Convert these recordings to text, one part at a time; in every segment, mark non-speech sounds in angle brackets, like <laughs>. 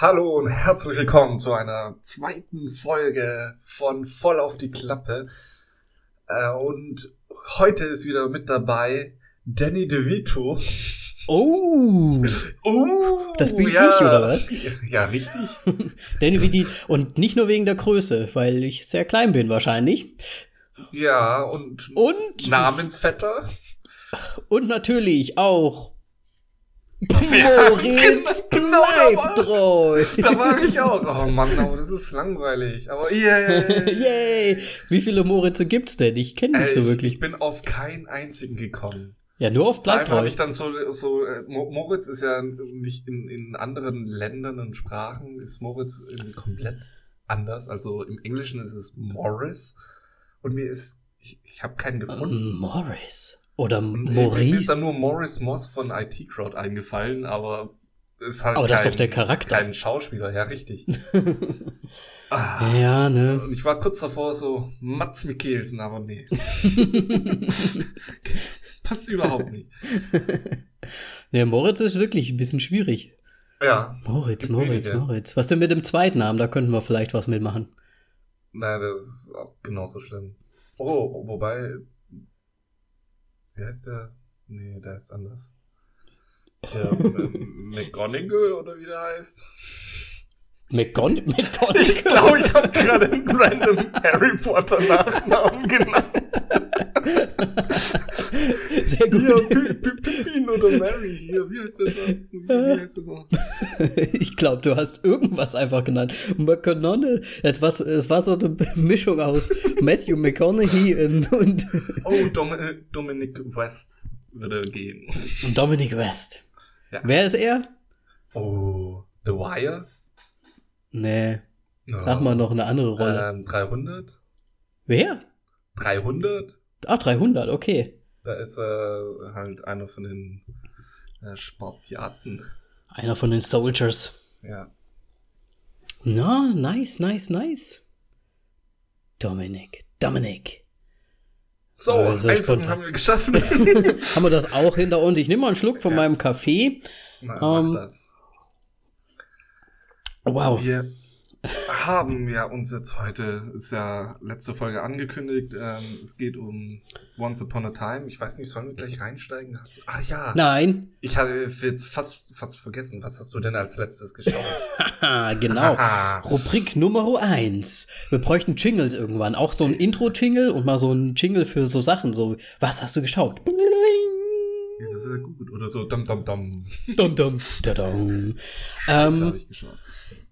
Hallo und herzlich willkommen zu einer zweiten Folge von Voll auf die Klappe. Äh, und heute ist wieder mit dabei Danny DeVito. Oh, Oh, Das bin ja. ich, oder was? Ja, richtig. <laughs> Danny die, und nicht nur wegen der Größe, weil ich sehr klein bin wahrscheinlich. Ja, und, Und, Namensvetter. und natürlich auch Moritz <laughs> genau, bleibt da treu. Da war ich auch. Oh Mann, aber das ist langweilig. Aber yeah. <laughs> Yay! Wie viele Moritze gibt's denn? Ich kenne nicht Ey, so ich, ich wirklich. bin auf keinen einzigen gekommen. Ja, nur auf bleibt allem habe treu. ich dann so, so äh, Mo- Moritz ist ja nicht in, in anderen Ländern und Sprachen ist Moritz komplett anders. Also im Englischen ist es Morris und mir ist, ich, ich habe keinen gefunden. Morris. Oder Und Mir ist Maurice. dann nur Morris Moss von IT Crowd eingefallen, aber ist halt Aber kein, das ist doch der Charakter. kein Schauspieler, ja richtig. <laughs> ah. Ja, ne? Und ich war kurz davor so Mats Mikkelsen, aber nee. <laughs> <laughs> Passt überhaupt nicht. Ja, Moritz ist wirklich ein bisschen schwierig. Ja. Moritz, Moritz, wenige. Moritz. Was denn mit dem zweiten Namen? Da könnten wir vielleicht was mitmachen. Nein, das ist auch genauso schlimm. Oh, wobei. Wie heißt der? Nee, der ist anders. <laughs> Der ähm, McGonagall oder wie der heißt? McGon McGonagall. <laughs> Ich glaube, ich habe gerade einen random Harry Potter Nachnamen genannt. <laughs> Sehr gut. Pi- Pippin oder Mary. Hier, wie heißt der da? Wie, wie heißt der so? <laughs> Ich glaube, du hast irgendwas einfach genannt. McConaughey. Es war, es war so eine Mischung aus <laughs> Matthew McConaughey und, und Oh, Dom Dominic West würde gehen. Dominic West. Ja. Wer ist er? Oh, The Wire? Nee, Oh. sag mal noch eine andere Rolle. Ähm, 300? Wer? 300? Ah, 300, okay. Da ist er halt einer von den äh, Spartiaten. Einer von den Soldiers. Ja. Na, nice, nice, nice. Dominic, Dominic. So, Also haben wir geschafft. <laughs> Haben wir das auch hinter uns? Ich nehme mal einen Schluck von Ja. meinem Kaffee. Na, Ähm, mach das. Wow. Wir haben ja uns jetzt heute, ist ja letzte Folge angekündigt, ähm, es geht um Once Upon a Time. Ich weiß nicht, sollen wir gleich reinsteigen? Hast du, ah ja, Nein. ich hatte jetzt fast, fast vergessen. Was hast du denn als letztes geschaut? Haha, <laughs> genau. Rubrik Nummer eins. Wir bräuchten Jingles irgendwann. Auch so ein Intro-Jingle und mal so ein Jingle für so Sachen. So, was hast du geschaut? Ja, das ist ja gut. Oder so, dum dum dum. Dum, dum, da, dum. Das Ähm, habe ich geschaut.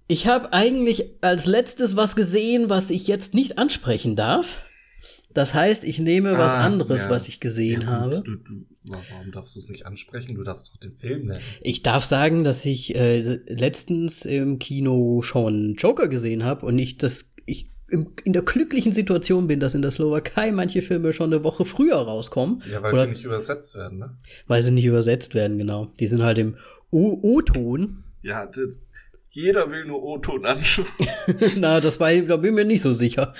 Ich habe eigentlich als letztes was gesehen, was ich jetzt nicht ansprechen darf. Das heißt, ich nehme was Ah, anderes, ja. was ich gesehen Ja, habe. Du, du, warum darfst du es nicht ansprechen? Du darfst doch den Film nennen. Ich darf sagen, dass ich äh, letztens im Kino schon Joker gesehen habe und ich das ich im, in der glücklichen Situation bin, dass in der Slowakei manche Filme schon eine Woche früher rauskommen, Ja, weil Oder- sie nicht übersetzt werden, ne? weil sie nicht übersetzt werden, genau. Die sind halt im O-Ton. Ja, das, jeder will nur O-Ton anschauen. <laughs> Na, das war, da bin ich mir nicht so sicher.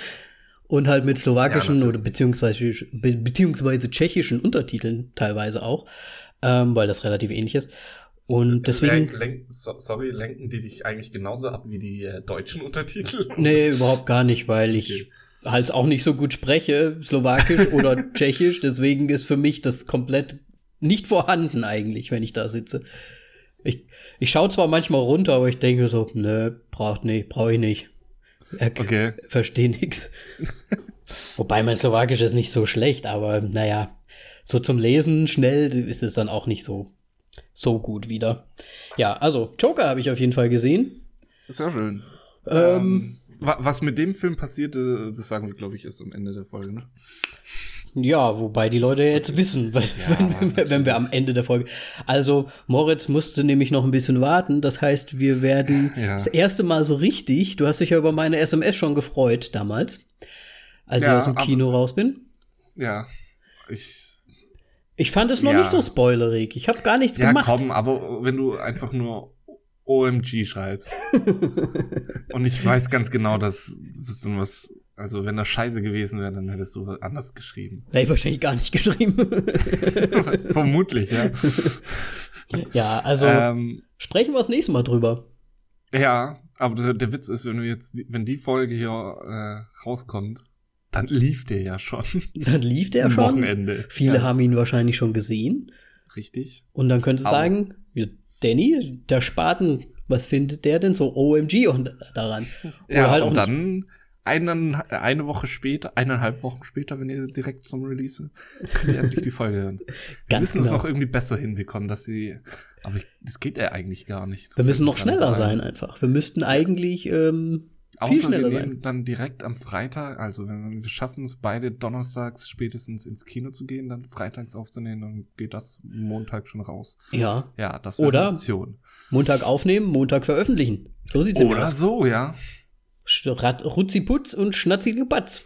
Und halt mit slowakischen Ja, oder beziehungsweise, be, beziehungsweise tschechischen Untertiteln teilweise auch, ähm, weil das relativ ähnlich ist. Und deswegen. Lenk, lenk, so, sorry, lenken die dich eigentlich genauso ab wie die äh, deutschen Untertitel? <laughs> Nee, überhaupt gar nicht, weil ich Okay. halt auch nicht so gut spreche, Slowakisch oder <laughs> Tschechisch. Deswegen ist für mich das komplett nicht vorhanden eigentlich, wenn ich da sitze. Ich, ich schaue zwar manchmal runter, aber ich denke so, nö, braucht nicht, brauche ich nicht. Er, Okay. Verstehe nix. <laughs> Wobei mein Slowakisch ist nicht so schlecht, aber naja, so zum Lesen schnell ist es dann auch nicht so, so gut wieder. Ja, also Joker habe ich auf jeden Fall gesehen. Sehr schön. Ähm, wa- was mit dem Film passierte, das sagen wir, glaube ich, erst am Ende der Folge, ne? Ja, wobei die Leute jetzt wissen, weil, Ja, wenn, wir, wenn wir am Ende der Folge. Also, Moritz musste nämlich noch ein bisschen warten. Das heißt, wir werden <laughs> Ja. das erste Mal so richtig. Du hast dich ja über meine SMS schon gefreut damals, als Ja, ich aus dem aber- Kino raus bin. Ja. Ich. Ich fand es noch Ja. nicht so spoilerig. Ich habe gar nichts Ja, gemacht. komm, aber wenn du einfach nur OMG schreibst. <laughs> und ich weiß ganz genau, dass das was. Also, wenn das scheiße gewesen wäre, dann hättest du anders geschrieben. Hätte ich wahrscheinlich gar nicht geschrieben. <laughs> Vermutlich, ja. ja, also ähm, sprechen wir das nächste Mal drüber. Ja, aber der, der Witz ist, wenn wir jetzt, wenn die Folge hier äh, rauskommt, dann lief der ja schon. Dann lief der schon. Wochenende. Viele Ja. haben ihn wahrscheinlich schon gesehen. Richtig. Und dann könntest du sagen, ja, Danny, der Spaten, was findet der denn so OMG und daran? Ja, Oder halt auch und dann einen, eine Woche später, eineinhalb Wochen später, wenn ihr direkt zum Release, könnt ihr endlich die Folge hören. <laughs> Wir müssen es genau. auch irgendwie besser hinbekommen, dass sie, aber ich, das geht ja eigentlich gar nicht. Wir müssen noch schneller sein. sein einfach. Wir müssten eigentlich ähm, viel Außer schneller wir sein. nehmen dann direkt am Freitag, also wenn wir schaffen es beide donnerstags spätestens ins Kino zu gehen, dann freitags aufzunehmen, dann geht das Montag schon raus. Ja. Ja, das wäre Oder- eine Option. Montag aufnehmen, Montag veröffentlichen. So sieht's nämlich Oder aus. so, ja. Rutziputz und Schnatzigepatz.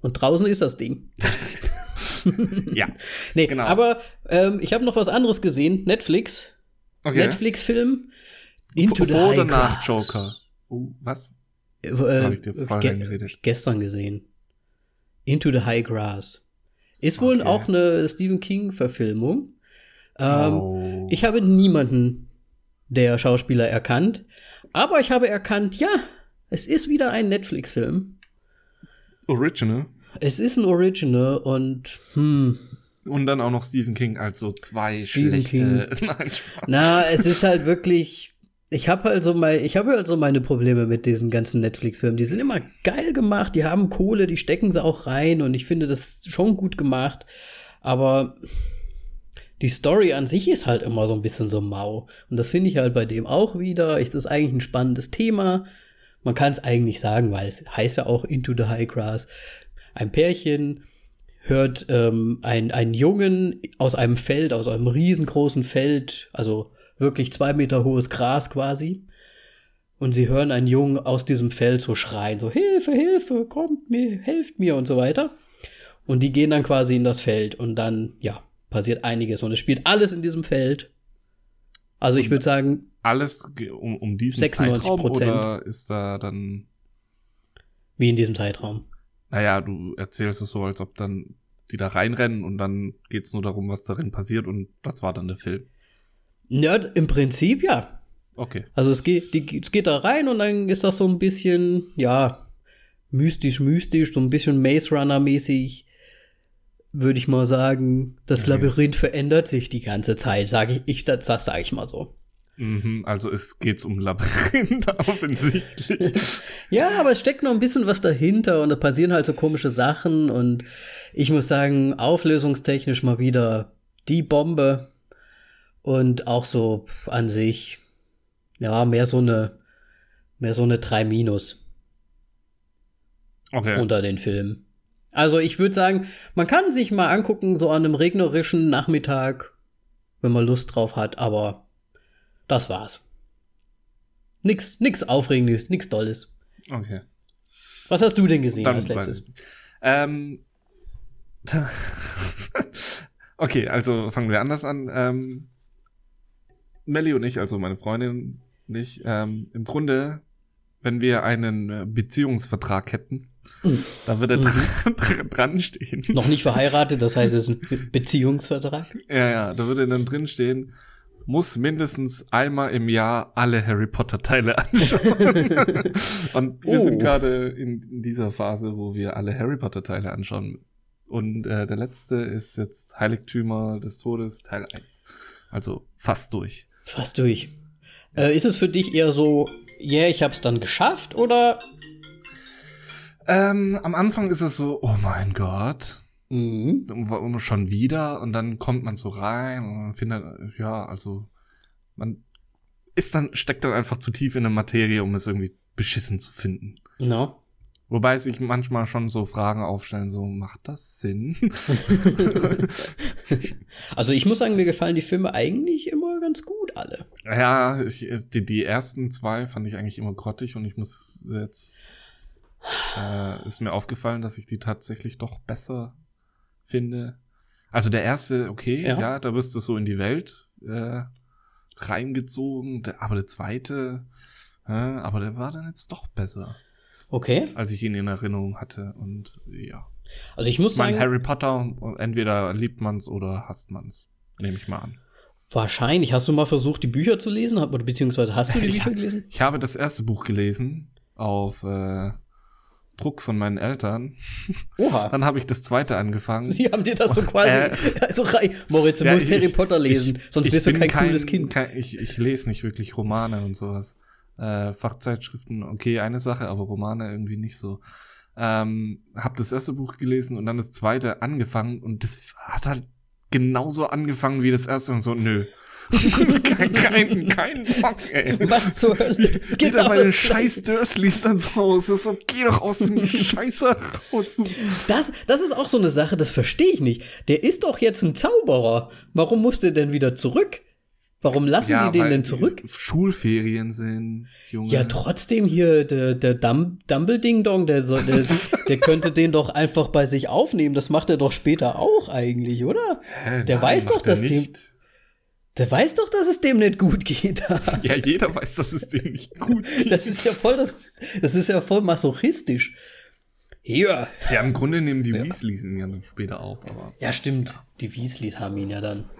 Und draußen ist das Ding. <laughs> Ja. <laughs> Nee, Genau. aber ähm, ich habe noch was anderes gesehen. Netflix. Okay. Netflix-Film. Into the Vor High oder nach Grass. Joker? Oh, was? Äh, Das hab ich dir vorher ge eingeredet. Gestern gesehen. Into the High Grass. Ist wohl Okay. auch eine Stephen King-Verfilmung. Ähm, oh. Ich habe niemanden der Schauspieler erkannt, aber ich habe erkannt, ja, es ist wieder ein Netflix-Film. Original. Es ist ein Original und hm, Und dann auch noch Stephen King als so zwei Stephen schlechte. <laughs> Nein, Spaß. na, es ist halt wirklich. Ich habe halt so mal, ich habe halt so meine Probleme mit diesen ganzen Netflix-Filmen. Die sind immer geil gemacht, die haben Kohle, die stecken sie auch rein und ich finde das schon gut gemacht. Aber die Story an sich ist halt immer so ein bisschen so mau. Und das finde ich halt bei dem auch wieder. Es ist eigentlich ein spannendes Thema. Man kann es eigentlich sagen, weil es heißt ja auch Into the High Grass. Ein Pärchen hört ähm, ein, einen Jungen aus einem Feld, aus einem riesengroßen Feld, also wirklich zwei Meter hohes Gras quasi. Und sie hören einen Jungen aus diesem Feld so schreien, so Hilfe, Hilfe, kommt mir, helft mir und so weiter. Und die gehen dann quasi in das Feld und dann, ja, passiert einiges. Und es spielt alles in diesem Feld. Also ich würde sagen, Alles um, um diesen 96%. Zeitraum oder ist da dann. wie in diesem Zeitraum. Naja, du erzählst es so, als ob dann die da reinrennen und dann geht's nur darum, was darin passiert und das war dann der Film. Ja, im Prinzip ja. Okay. Also es geht, die, es geht da rein und dann ist das so ein bisschen, ja, mystisch, mystisch, so ein bisschen Maze Runner-mäßig, würde ich mal sagen. Das Okay. Labyrinth verändert sich die ganze Zeit, sage ich, ich das, das sage ich mal so. Mhm, also es geht's um Labyrinth <laughs> offensichtlich. <laughs> Ja, aber es steckt noch ein bisschen was dahinter und da passieren halt so komische Sachen und ich muss sagen, auflösungstechnisch mal wieder die Bombe und auch so an sich, ja, mehr so eine, mehr so eine 3 Minus. Okay. unter den Filmen. Also ich würde sagen, man kann sich mal angucken, so an einem regnerischen Nachmittag, wenn man Lust drauf hat, aber das war's. Nix, nix Aufregendes, nix Tolles. okay. Was hast du denn gesehen Dann als letztes? Ähm, <laughs> okay, also fangen wir anders an. Ähm, Melly und ich, also meine Freundin und ich, ähm, im Grunde, wenn wir einen äh, Beziehungsvertrag hätten, Mhm. da würde Mhm. <laughs> dran, dran stehen. Noch nicht verheiratet, das heißt, es ist ein <laughs> Beziehungsvertrag. Ja, ja, da würde dann drin stehen, muss mindestens einmal im Jahr alle Harry Potter Teile anschauen. <laughs> Und wir Oh. sind gerade in, in dieser Phase, wo wir alle Harry Potter Teile anschauen. Und äh, der letzte ist jetzt Heiligtümer des Todes Teil 1. Also fast durch. Fast durch. Äh, ist es für dich eher so, yeah, ich hab's dann geschafft oder Ähm, am Anfang ist es so, oh mein Gott, mhm. warum schon wieder? Und dann kommt man so rein und man findet, ja, also man ist dann, steckt dann einfach zu tief in der Materie, um es irgendwie beschissen zu finden. no. Wobei sich manchmal schon so Fragen aufstellen, so, macht das Sinn? <laughs> Also ich muss sagen, mir gefallen die Filme eigentlich immer ganz gut alle. ja, ich, die, die ersten zwei fand ich eigentlich immer grottig und ich muss jetzt, äh, ist mir aufgefallen, dass ich die tatsächlich doch besser finde. Also der erste, okay, Ja. ja, da wirst du so in die Welt äh, reingezogen, aber der zweite, äh, aber der war dann jetzt doch besser, Okay. als ich ihn in Erinnerung hatte und ja. Also ich muss Mein sagen, Harry Potter, entweder liebt man's oder hasst man's. Nehme ich mal an. Wahrscheinlich. Hast du mal versucht, die Bücher zu lesen? Beziehungsweise hast du die Bücher gelesen? Ich habe das erste Buch gelesen auf äh, Druck von meinen Eltern. Oha. Dann habe ich das zweite angefangen. Sie haben dir das so quasi. Äh, also, Rei- Moritz, du Ja, musst ich- Harry Potter lesen, ich- sonst ich bist du kein, kein cooles Kind. Kein, ich, ich lese nicht wirklich Romane und sowas. Äh, Fachzeitschriften, okay, eine Sache, aber Romane irgendwie nicht so. Ähm, hab das erste Buch gelesen und dann das zweite angefangen und das hat halt genauso angefangen wie das erste und so, nö. Kein, kein, kein Bock, ey. Was zur Hölle? Das geht genau meine das scheiß Dursleys dann zu Hause. So, geh doch aus dem <laughs> Scheiße raus. Das, das ist auch so eine Sache, das verstehe ich nicht. Der ist doch jetzt ein Zauberer. Warum muss der denn wieder zurück? Warum lassen die den denn zurück? Schulferien sind, Junge. Ja, trotzdem hier, der, der Dum Dumbleding-Dong, der, soll- der, <laughs> der könnte den doch einfach bei sich aufnehmen. Das macht er doch später auch eigentlich, oder? Hä, der weiß macht doch, dass nicht. Der weiß doch, dass es dem nicht gut geht. <laughs> Ja, jeder weiß, dass es dem nicht gut geht. <laughs> Das ist ja voll, das, das ist ja voll masochistisch. Hier. ja, im Grunde nehmen die Weasleys ihn ja dann später auf, aber. Ja, stimmt. Die Weasleys haben ihn ja dann.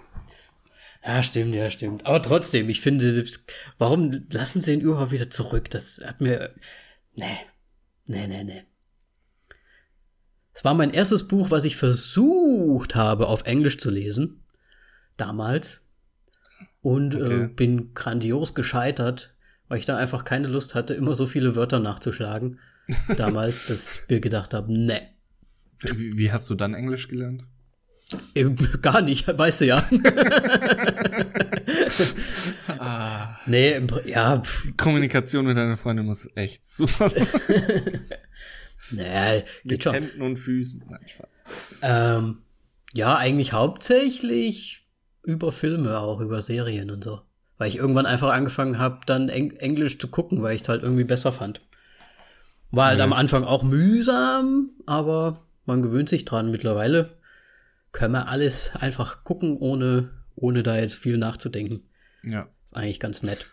Ja, stimmt, ja, stimmt. Aber trotzdem, ich finde, warum lassen sie ihn überhaupt wieder zurück? Das hat mir. Nee. Nee, nee, nee. Es war mein erstes Buch, was ich versucht habe, auf Englisch zu lesen. Damals. Und äh, Okay. bin grandios gescheitert, weil ich da einfach keine Lust hatte, immer so viele Wörter nachzuschlagen. <laughs> Damals, dass ich mir gedacht habe, nee. Wie, wie hast du dann Englisch gelernt? Eben, Gar nicht, weißt du ja. <laughs> Ah. nee, im ja, pff, Kommunikation mit deiner Freundin muss echt super sein. <laughs> nee, geht Mit schon. Händen und Füßen. Nein, Spaß. Ähm, ja, eigentlich hauptsächlich über Filme, auch über Serien und so. Weil ich irgendwann einfach angefangen habe, dann Eng Englisch zu gucken, weil ich es halt irgendwie besser fand. War halt Okay. am Anfang auch mühsam, aber man gewöhnt sich dran. Mittlerweile können wir alles einfach gucken, ohne, ohne da jetzt viel nachzudenken. Ja. Ist eigentlich ganz nett.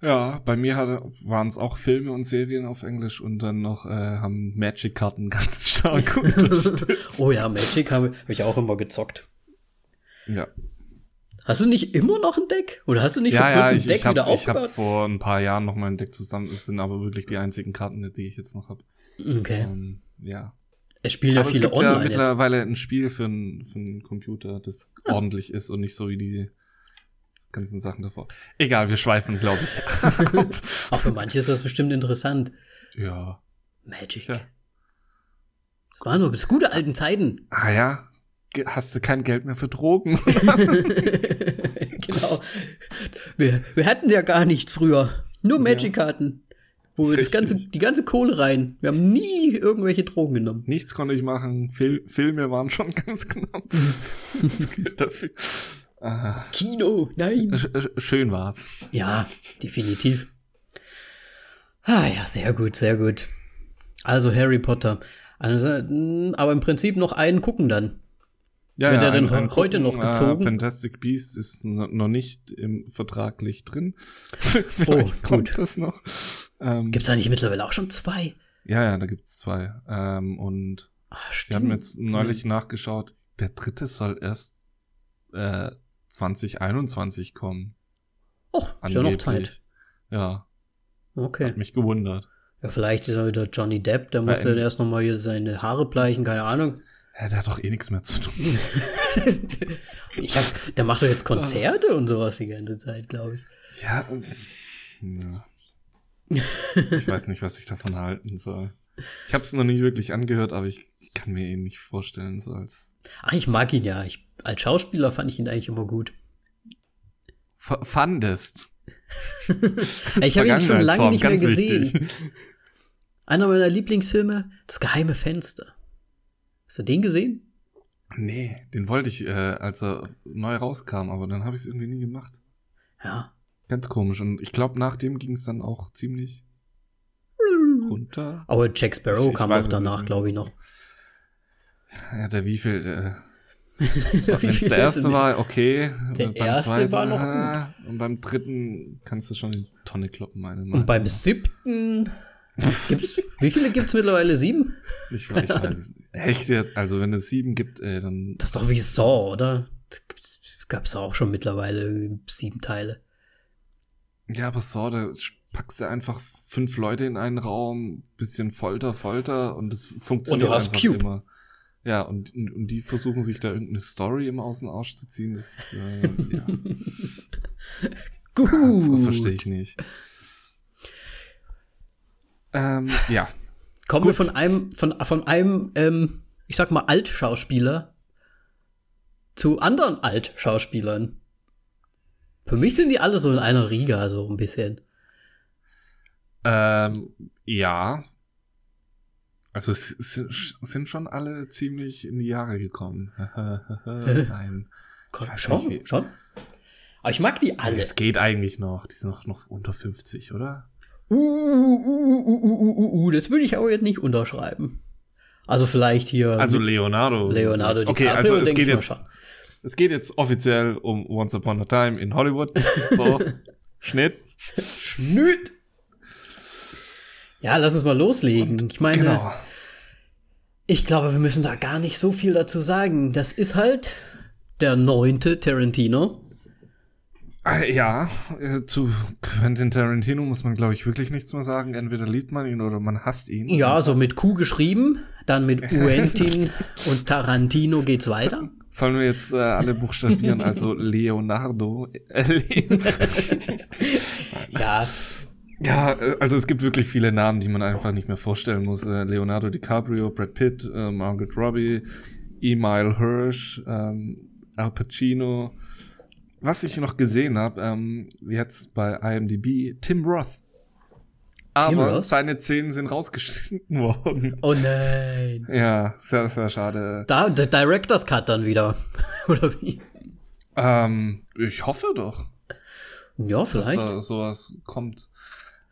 Ja, bei mir waren es auch Filme und Serien auf Englisch und dann noch äh, haben Magic-Karten ganz stark <laughs> unterstützt. Oh ja, Magic habe hab ich auch immer gezockt. Ja, Hast du nicht immer noch ein Deck? Oder hast du nicht ja, vor ja kurzem ich, ein Deck ich habe wieder ich hab aufgebaut? vor ein paar Jahren noch mein Deck zusammen. Das sind aber wirklich die einzigen Karten, die ich jetzt noch habe. Okay. Ähm, ja. Es spielen ja aber es viele gibt ja online. jetzt. mittlerweile ein Spiel für einen für einen Computer, das ordentlich ist und nicht so wie die ganzen Sachen davor. Egal, wir schweifen, glaube ich. <laughs> Auch für manche ist das bestimmt interessant. ja. Magic. Ja. War nur das gute alten Zeiten. Ah ja, hast du kein Geld mehr für Drogen? <laughs> <laughs> genau. Wir, wir hatten ja gar nichts früher. Nur Magic-Karten. Wo wir das Richtig. ganze, die ganze Kohle rein. Wir haben nie irgendwelche Drogen genommen. Nichts konnte ich machen. Fil Filme waren schon <laughs> ganz knapp. das Geld dafür. Ah, Kino, nein. sch sch- schön war's. Ja, definitiv. Ah ja, sehr gut, sehr gut. Also Harry Potter. Also, mh, aber im Prinzip noch einen gucken dann. Ja, Wird er denn heute noch äh, gezogen? Fantastic Beasts ist no- noch nicht im vertraglich drin. <laughs> Vielleicht Oh, kommt gut. das noch. Ähm, Gibt's da nicht mittlerweile auch schon zwei? ja, ja, da gibt's zwei. Ähm, und Ah, wir haben jetzt neulich nachgeschaut. Der dritte soll erst äh, 2021 kommen. Oh, ist ja noch. Zeit. Ja, Okay. hat mich gewundert. Ja, vielleicht ist er wieder Johnny Depp, der muss dann erst nochmal hier seine Haare bleichen, keine Ahnung. Ja, der hat doch eh nichts mehr zu tun. <laughs> Ich hab, der macht doch jetzt Konzerte und sowas die ganze Zeit, glaube ich. Ja, und ja. Ich weiß nicht, was ich davon halten soll. Ich habe es noch nie wirklich angehört, aber ich, ich kann mir ihn nicht vorstellen, so als Ach, ich mag ihn ja. Ich, als Schauspieler fand ich ihn eigentlich immer gut. F fandest. Ich habe ihn schon lange nicht mehr gesehen. wichtig. Einer meiner Lieblingsfilme, Das geheime Fenster. Hast du den gesehen? Nee, den wollte ich, äh, als er neu rauskam, aber dann habe ich es irgendwie nie gemacht. Ja. Ganz komisch. Und ich glaube, nach dem ging es dann auch ziemlich runter. Aber Jack Sparrow Ich kam weiß auch danach, glaube ich, noch. Ja, der wie viel, äh, <laughs> Wie viel der erste war, okay. Der Und erste war noch ah, Und beim dritten kannst du schon in die Tonne kloppen, meine Und Meinung. beim siebten. Gibt's, wie viele gibt's mittlerweile? Sieben? Ich, weiß- ich weiß es nicht. Echt jetzt? Also, wenn es sieben gibt, ey, dann. Das ist doch wie Saw, oder? Das gab es auch schon mittlerweile sieben Teile. Ja, aber so, da packst du einfach fünf Leute in einen Raum, bisschen Folter, Folter und es funktioniert Und du hast einfach Cube. immer. Ja, und, und und die versuchen sich da irgendeine Story immer aus dem Arsch zu ziehen. Das äh, ja, <laughs> Gut. verstehe ich nicht. Ähm, ja, Kommen wir von einem, von, von einem, ähm, ich sag mal, Altschauspieler zu anderen Altschauspielern. Für mich sind die alle so in einer Riga, so ein bisschen. ähm, ja. Also es sind, sind schon alle ziemlich in die Jahre gekommen. <laughs> Nein. Ich weiß schon, nicht, schon. Aber ich mag die alle. Es geht eigentlich noch. Die sind noch, noch unter 50, oder? Uh, uh, uh, uh, uh, uh, uh, das würde ich aber jetzt nicht unterschreiben. Also vielleicht hier. Also Leonardo. Leonardo Okay, DiCaprio, also es geht jetzt, schon. es geht jetzt offiziell um Once Upon a Time in Hollywood. <laughs> So, Schnitt. Schnitt. Ja, lass uns mal loslegen. ich meine, Genau. ich glaube, wir müssen da gar nicht so viel dazu sagen. Das ist halt der neunte Tarantino. Ah, Ja, äh, zu Quentin Tarantino muss man, glaube ich, wirklich nichts mehr sagen. Entweder liebt man ihn oder man hasst ihn. Ja, so mit Q geschrieben, dann mit <laughs> Quentin und Tarantino geht's weiter. Sollen wir jetzt äh, alle buchstabieren? Also <laughs> Leonardo. Äh, <laughs> Ja, ja, äh, also es gibt wirklich viele Namen, die man einfach nicht mehr vorstellen muss. Äh, Leonardo DiCaprio, Brad Pitt, äh, Margaret Robbie, Emile Hirsch, ähm, Al Pacino. Was ich noch gesehen habe, ähm, jetzt bei IMDb, Tim Roth. Aber Roth? seine Szenen sind rausgeschnitten <laughs> worden. oh nein. Ja, sehr, sehr schade. Da, der Director's Cut dann wieder. <laughs> Oder wie? Ähm, ich hoffe doch, Ja, dass vielleicht. da sowas kommt.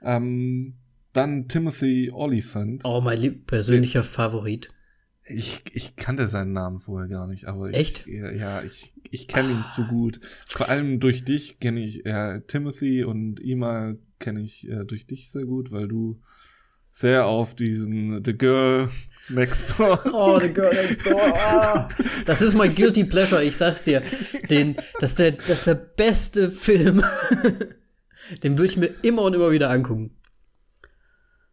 Ähm, dann Timothy Oliphant. Oh, mein lieb persönlicher Favorit. Ich, ich kannte seinen Namen vorher gar nicht, aber ich, Echt? Ja, ja, ich, ich kenne ihn zu gut. Vor allem durch dich kenne ich äh, Timothy und Ima kenne ich äh, durch dich sehr gut, weil du sehr auf diesen The Girl Next Door. <laughs> Oh, The Girl Next Door. Oh. <laughs> Das ist mein Guilty Pleasure, ich sag's dir. Den, das, ist der, das ist der beste Film. <laughs> Den würde ich mir immer und immer wieder angucken.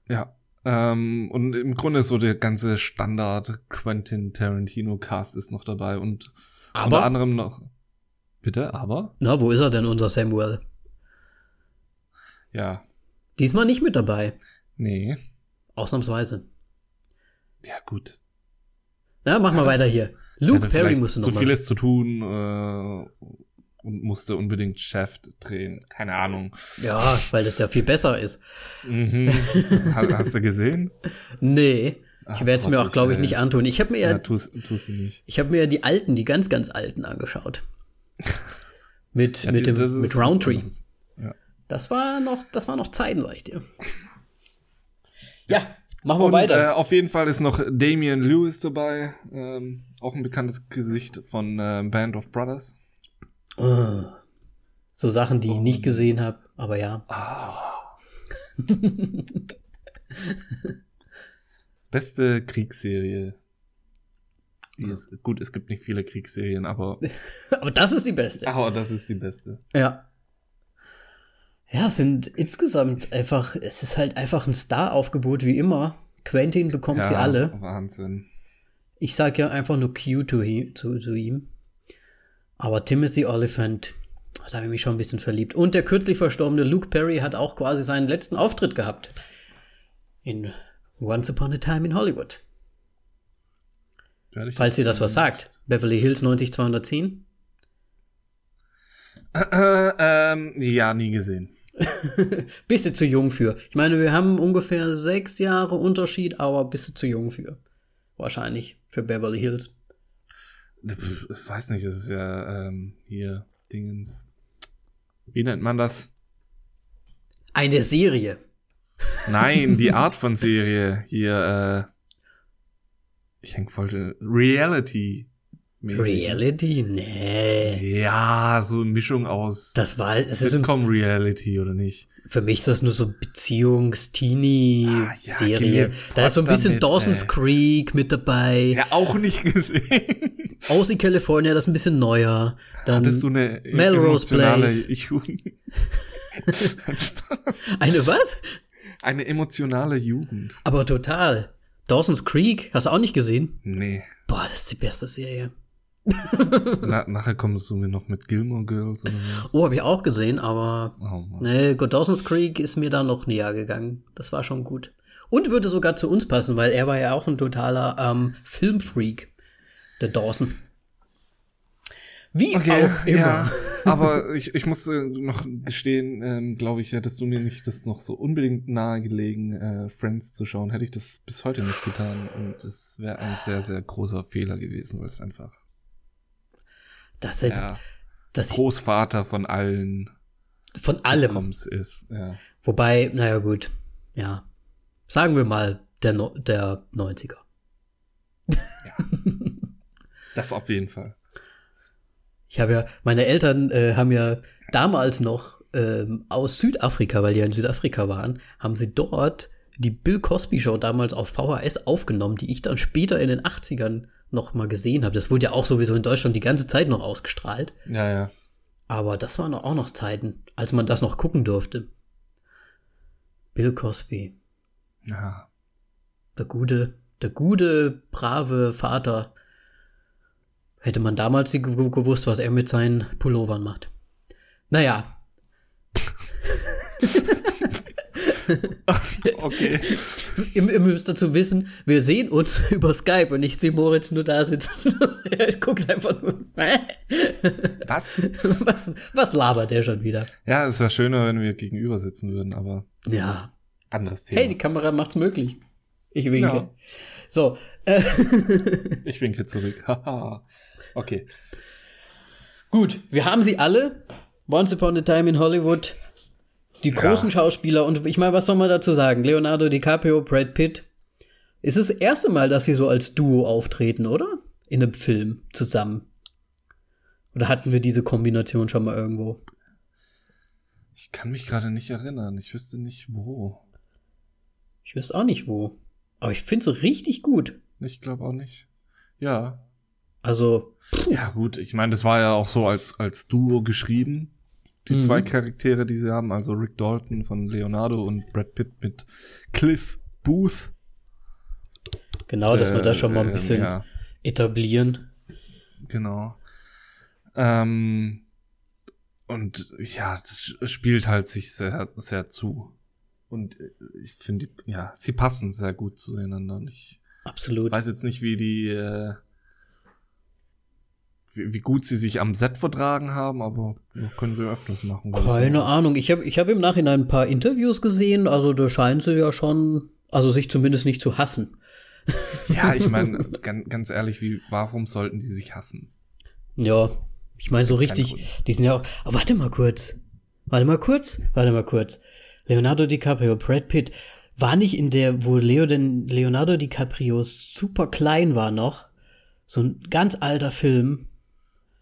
Ja. Ähm, und im Grunde so der ganze Standard Quentin Tarantino Cast ist noch dabei und unter Aber, anderem noch. Bitte, aber? na, wo ist er denn, unser Samuel? Ja. Diesmal nicht mit dabei. Nee. Ausnahmsweise. Ja, gut. Na, mach mal weiter hier. Luke Perry musste noch so mal. vieles zu tun äh, und musste unbedingt Shaft drehen. Keine Ahnung. Ja, weil das ja viel besser ist. Mhm. Ha- Hast du gesehen? Nee, ich werde es mir auch, glaube ich, äh, nicht antun. Ich habe mir Ja, ja, tust du nicht. ich habe mir ja die alten, die ganz, ganz alten angeschaut. <laughs> Mit, Ja, mit, dem, das ist mit Roundtree. anderes. Ja. Das war noch, das war noch Zeiten, sag ich dir. Ja, machen wir Und äh, weiter. auf jeden Fall ist noch Damian Lewis dabei. Ähm, auch ein bekanntes Gesicht von äh, Band of Brothers. Oh. So Sachen, die ich nicht gesehen habe, aber ja. Beste Kriegsserie. Die ist, gut, es gibt nicht viele Kriegsserien, aber, <laughs> Aber das ist die beste. aber das ist die beste. Ja. Ja, es sind insgesamt einfach, es ist halt einfach ein Star-Aufgebot wie immer. Quentin bekommt sie alle. Wahnsinn. Ich sag ja einfach nur Q to he, zu, zu ihm. Aber Timothy Oliphant, da habe ich mich schon ein bisschen verliebt. Und der kürzlich verstorbene Luke Perry hat auch quasi seinen letzten Auftritt gehabt. In Once Upon a Time in Hollywood. Ich Falls ihr das was sagt. Beverly Hills 90210. Äh, ähm, ja, nie gesehen. <laughs> bist du zu jung für. Ich meine, wir haben ungefähr sechs Jahre Unterschied, aber bist du zu jung für. Wahrscheinlich für Beverly Hills. Ich weiß nicht, das ist ja ähm, hier Dingens. Wie nennt man das? Eine Serie. Nein, die <laughs> Art von Serie. Hier, äh. Ich häng voll. Reality. Reality? Nee. Ja, so eine Mischung aus Das war, es ist ein, Sitcom-Reality, oder nicht? Für mich ist das nur so Ah, ja, Beziehungs-Teenie-Serie. geh mir da ist so ein bisschen damit, Dawson's ey. Creek mit dabei. Ja, auch nicht gesehen. Aus in California, das ist ein bisschen neuer. Dann Hattest du eine Melrose emotionale Place. Jugend? <laughs> Eine was? Eine emotionale Jugend. Aber total. Dawson's Creek, hast du auch nicht gesehen? Nee. Boah, das ist die beste Serie. Na, <laughs> nachher kommst du mir noch mit Gilmore Girls oder was? Oh, habe ich auch gesehen, aber Oh nee, Good Dawson's Creek ist mir da noch näher gegangen. Das war schon gut. Und würde sogar zu uns passen, weil er war ja auch ein totaler ähm, Filmfreak, der Dawson. Wie Okay, auch immer. ja. <laughs> Aber <laughs> ich, ich muss äh, noch gestehen, ähm, glaube ich, hättest du mir nicht das noch so unbedingt nahegelegen, äh, Friends zu schauen, hätte ich das bis heute nicht getan. Und es wäre ein sehr, sehr großer Fehler gewesen, weil es einfach Das ist ja, das Großvater von allen von allem. Ist. Ja. Wobei, naja, gut. Ja. Sagen wir mal, der, no der 90er. Das auf jeden Fall. Ich habe ja, meine Eltern äh, haben ja damals noch ähm, aus Südafrika, weil die ja in Südafrika waren, haben sie dort die Bill Cosby Show damals auf VHS aufgenommen, die ich dann später in den 80ern noch mal gesehen habe. Das wurde ja auch sowieso in Deutschland die ganze Zeit noch ausgestrahlt. Ja, ja. Aber das waren auch noch Zeiten, als man das noch gucken durfte. Bill Cosby, Ja. der gute, der gute, brave Vater. Hätte man damals ge- ge- gewusst, was er mit seinen Pullovern macht. Naja, <laughs> Okay. <laughs> ihr, ihr müsst dazu wissen, wir sehen uns <laughs> über Skype und ich sehe Moritz nur da sitzen. <laughs> er guckt einfach nur. Was? was, was labert der schon wieder? Ja, es wäre schöner, wenn wir gegenüber sitzen würden, aber Ja. anderes Thema. Hey, die Kamera macht's möglich. Ich winke. Ja. So. Äh, ich winke zurück. Haha. okay. Gut, wir haben sie alle. Once Upon a Time in Hollywood. Die Ja. großen Schauspieler. Und ich meine, was soll man dazu sagen? Leonardo DiCaprio, Brad Pitt. Ist das erste Mal, dass sie so als Duo auftreten, oder? In einem Film zusammen. Oder hatten wir diese Kombination schon mal irgendwo? Ich kann mich gerade nicht erinnern. Ich wüsste nicht, wo. Ich weiß auch nicht wo. Aber ich finde es richtig gut. Ich glaube auch nicht. Ja. Also, Ja, gut. Ich meine, das war ja auch so als, als Duo geschrieben. Die Mhm. zwei Charaktere, die sie haben, also Rick Dalton von Leonardo und Brad Pitt mit Cliff Booth. genau, dass wir Äh, das schon mal ein ähm, bisschen Ja, etablieren. genau. Ähm, und ja, das spielt halt sich sehr, sehr zu. Und äh, ich finde, ja, sie passen sehr gut zueinander. Ich Absolut. weiß jetzt nicht, wie die, äh, wie, gut sie sich am Set vertragen haben, aber können sie öfters machen. Keine. Ahnung. Ich habe ich hab im Nachhinein ein paar Interviews gesehen. Also da scheinen sie ja schon, also sich zumindest nicht zu hassen. <laughs> Ja, ich meine, <laughs> ganz, ganz ehrlich, wie, warum sollten die sich hassen? Ja, ich meine so richtig, die sind ja auch, oh, warte mal kurz. Warte mal kurz, warte mal kurz. Leonardo DiCaprio, Brad Pitt, war nicht in der, wo Leo denn Leonardo DiCaprio super klein war noch, so ein ganz alter Film,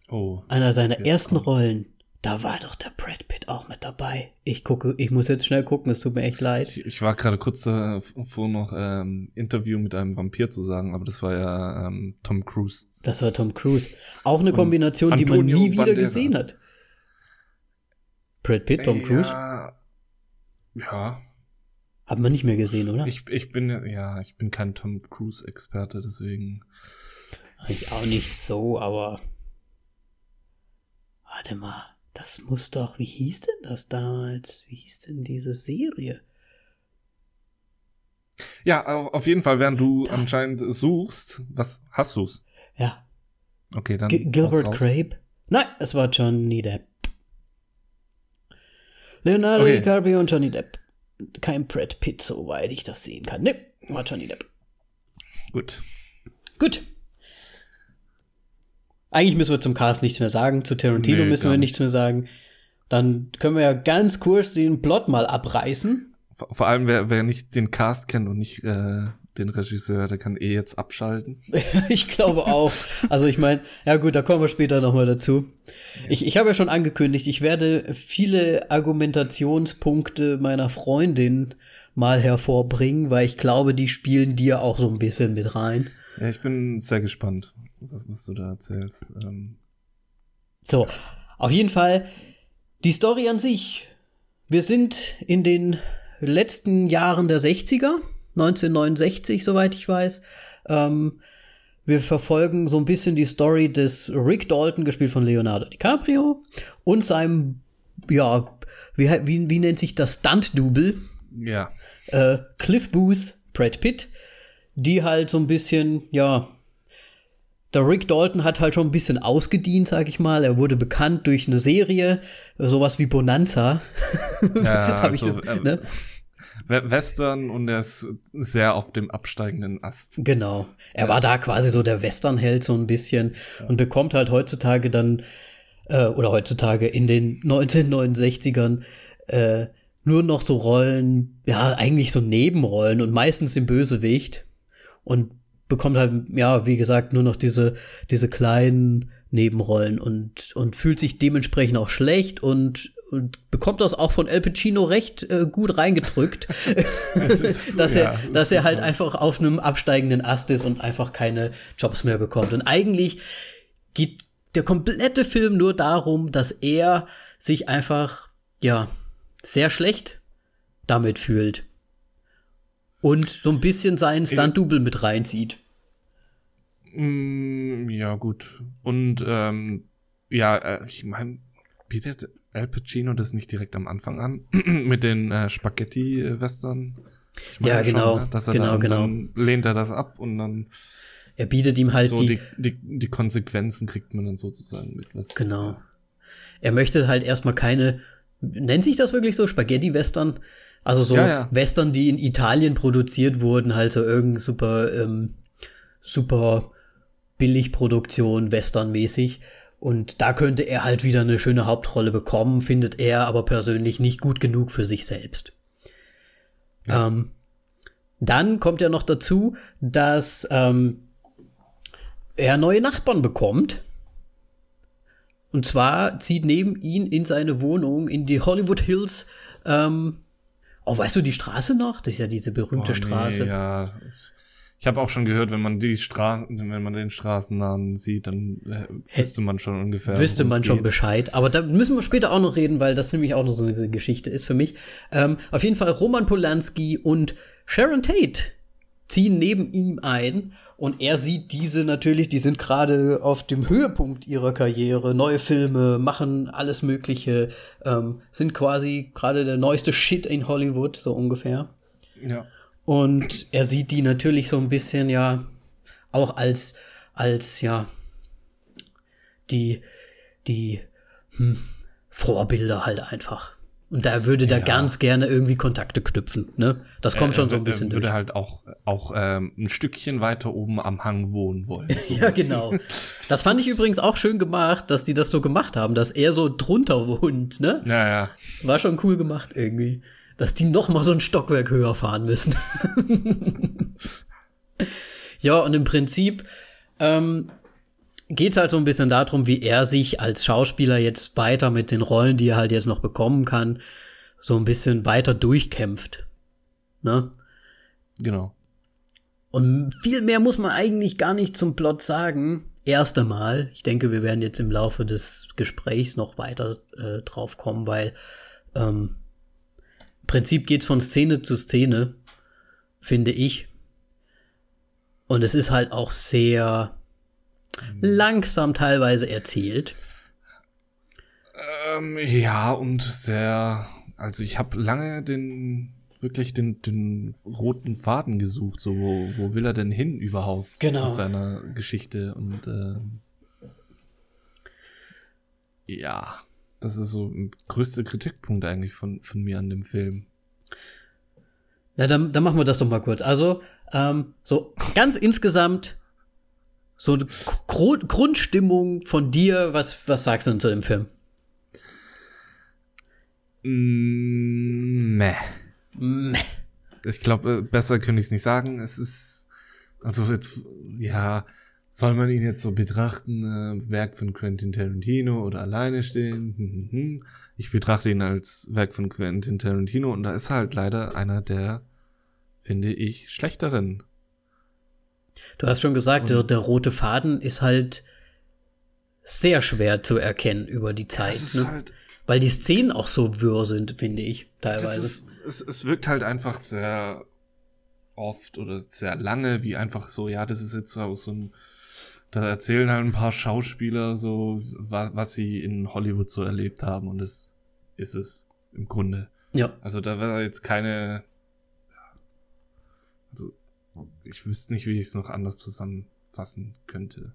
Oh, einer seiner ersten kommt's. Rollen. Da war doch der Brad Pitt auch mit dabei. Ich gucke, ich muss jetzt schnell gucken, es tut mir echt leid. ich, ich war gerade kurz davor noch ähm, Interview mit einem Vampir zu sagen, aber das war ja ähm, Tom Cruise. Das war Tom Cruise. Auch eine Kombination, die man nie wieder Banderas. gesehen hat. Brad Pitt, Tom Cruise? Ja, ja Hat man nicht mehr gesehen, oder? ich, ich bin ja, ich bin kein Tom Cruise Experte, deswegen. Ich auch nicht so, aber. Warte mal, das muss doch. Wie hieß denn das damals? Wie hieß denn diese Serie? Ja, au- auf jeden Fall, während du anscheinend suchst, was hast du's? Ja, Okay, dann. G Gilbert. Grape? Nein, es war Johnny Depp. Leonardo Okay. DiCaprio und Johnny Depp. Kein Brad Pitt, soweit ich das sehen kann. Ne, war Johnny Depp. Gut. Gut. Eigentlich müssen wir zum Cast nichts mehr sagen. Zu Tarantino Nee, müssen wir nicht. nichts mehr sagen. Dann können wir ja ganz kurz den Plot mal abreißen. Vor, vor allem, wer, wer nicht den Cast kennt und nicht äh, den Regisseur, der kann eh jetzt abschalten. <laughs> ich glaube auch. Also ich meine, ja gut, da kommen wir später nochmal dazu. Ich, ich habe ja schon angekündigt, ich werde viele Argumentationspunkte meiner Freundin mal hervorbringen, weil ich glaube, die spielen dir auch so ein bisschen mit rein. Ja, ich bin sehr gespannt, was, was du da erzählst. Ähm. So, auf jeden Fall die Story an sich. Wir sind in den letzten Jahren der 60er, 1969, soweit ich weiß. Ähm, wir verfolgen so ein bisschen die Story des Rick Dalton, gespielt von Leonardo DiCaprio, und seinem, ja, wie, wie, wie nennt sich das Stunt-Double? Ja. Äh, Cliff Booth, Brad Pitt, die halt so ein bisschen, ja, der Rick Dalton hat halt schon ein bisschen ausgedient, sag ich mal. Er wurde bekannt durch eine Serie, sowas wie Bonanza. <laughs> Ja, <laughs> also, so, äh, ne? Western und er ist sehr auf dem absteigenden Ast. Genau. Er ja. war da quasi so der Westernheld so ein bisschen ja. und bekommt halt heutzutage dann äh, oder heutzutage in den 1969ern äh, nur noch so Rollen, ja, eigentlich so Nebenrollen und meistens den Bösewicht und bekommt halt, ja, wie gesagt, nur noch diese, diese kleinen Nebenrollen und, und fühlt sich dementsprechend auch schlecht und, und bekommt das auch von El Pacino recht äh, gut reingedrückt, <laughs> ist, dass er, ja, dass er halt einfach auf einem absteigenden Ast ist und einfach keine Jobs mehr bekommt. Und eigentlich geht der komplette Film nur darum, dass er sich einfach, ja, sehr schlecht damit fühlt und so ein bisschen seinen Stunt-Double mit reinzieht. Mm, ja, gut. Und ähm, ja, äh, ich meine, bietet Al Pacino das nicht direkt am Anfang an <clears throat> mit den äh, Spaghetti-Western? Ja, genau. Schon, ne? dass er genau, dann, genau. Dann lehnt er das ab und dann er bietet ihm halt so die, die, die, die Konsequenzen kriegt man dann sozusagen mit. Was, genau. Er möchte halt erstmal keine, nennt sich das wirklich so, Spaghetti-Western? Also so Ja, ja. Western, die in Italien produziert wurden, halt so irgendein super, ähm, super Billigproduktion, Western-mäßig. Und da könnte er halt wieder eine schöne Hauptrolle bekommen, findet er aber persönlich nicht gut genug für sich selbst. Ja. Ähm, dann kommt ja noch dazu, dass ähm, er neue Nachbarn bekommt. Und zwar zieht neben ihn in seine Wohnung in die Hollywood Hills. Ähm, oh, weißt du die Straße noch? Das ist ja diese berühmte Oh, nee, Straße. Ja. Ich habe auch schon gehört, wenn man die Straßen, wenn man den Straßennamen sieht, dann äh, wüsste man schon ungefähr. Wüsste man es schon geht. Bescheid. Aber da müssen wir später auch noch reden, weil das nämlich auch noch so eine Geschichte ist für mich. Ähm, auf jeden Fall Roman Polanski und Sharon Tate ziehen neben ihm ein und er sieht diese natürlich, die sind gerade auf dem Höhepunkt ihrer Karriere, neue Filme, machen alles Mögliche, ähm, sind quasi gerade der neueste Shit in Hollywood, so ungefähr. Ja. Und er sieht die natürlich so ein bisschen, ja, auch als, als, ja, die, die hm, Vorbilder halt einfach. Und da würde da Ja. ganz gerne irgendwie Kontakte knüpfen, ne? Das kommt schon so ein Er- bisschen er würde durch. halt auch, auch ähm, ein Stückchen weiter oben am Hang wohnen wollen. So Ja, genau. Das fand ich übrigens auch schön gemacht, dass die das so gemacht haben, dass er so drunter wohnt, ne? Ja, ja. War schon cool gemacht irgendwie. Dass die noch mal so ein Stockwerk höher fahren müssen. <laughs> ja, und im Prinzip ähm, geht es halt so ein bisschen darum, wie er sich als Schauspieler jetzt weiter mit den Rollen, die er halt jetzt noch bekommen kann, so ein bisschen weiter durchkämpft. Ne? Genau. Und viel mehr muss man eigentlich gar nicht zum Plot sagen. Erst einmal, ich denke, wir werden jetzt im Laufe des Gesprächs noch weiter äh, drauf kommen, weil ähm, im Prinzip geht's von Szene zu Szene, finde ich. Und es ist halt auch sehr langsam teilweise erzählt. Ähm, ja, und sehr, also ich habe lange den, wirklich den, den roten Faden gesucht, so wo, wo will er denn hin überhaupt Genau. mit seiner Geschichte und ähm, ja, das ist so ein größter Kritikpunkt eigentlich von, von mir an dem Film. Na, dann, dann machen wir das doch mal kurz. Also, ähm, so ganz insgesamt, so eine Gru Grundstimmung von dir, was, was sagst du denn zu dem Film? Mm, meh. Meh. ich glaube, äh, besser könnte ich es nicht sagen. Es ist, also jetzt, ja, soll man ihn jetzt so betrachten, äh, Werk von Quentin Tarantino oder alleine stehen? Hm, hm, hm. Ich betrachte ihn als Werk von Quentin Tarantino und da ist halt leider einer der, finde ich, schlechteren. Du hast schon gesagt, der, der, rote Faden ist halt sehr schwer zu erkennen über die Zeit. Ne? Halt, Weil die Szenen auch so wirr sind, finde ich, teilweise. Ist, es, es wirkt halt einfach sehr oft oder sehr lange, wie einfach so, ja, das ist jetzt so ein da erzählen halt ein paar Schauspieler so, was, was sie in Hollywood so erlebt haben und das ist es im Grunde. Ja. Also da wäre jetzt keine, ich wüsste nicht, wie ich es noch anders zusammenfassen könnte.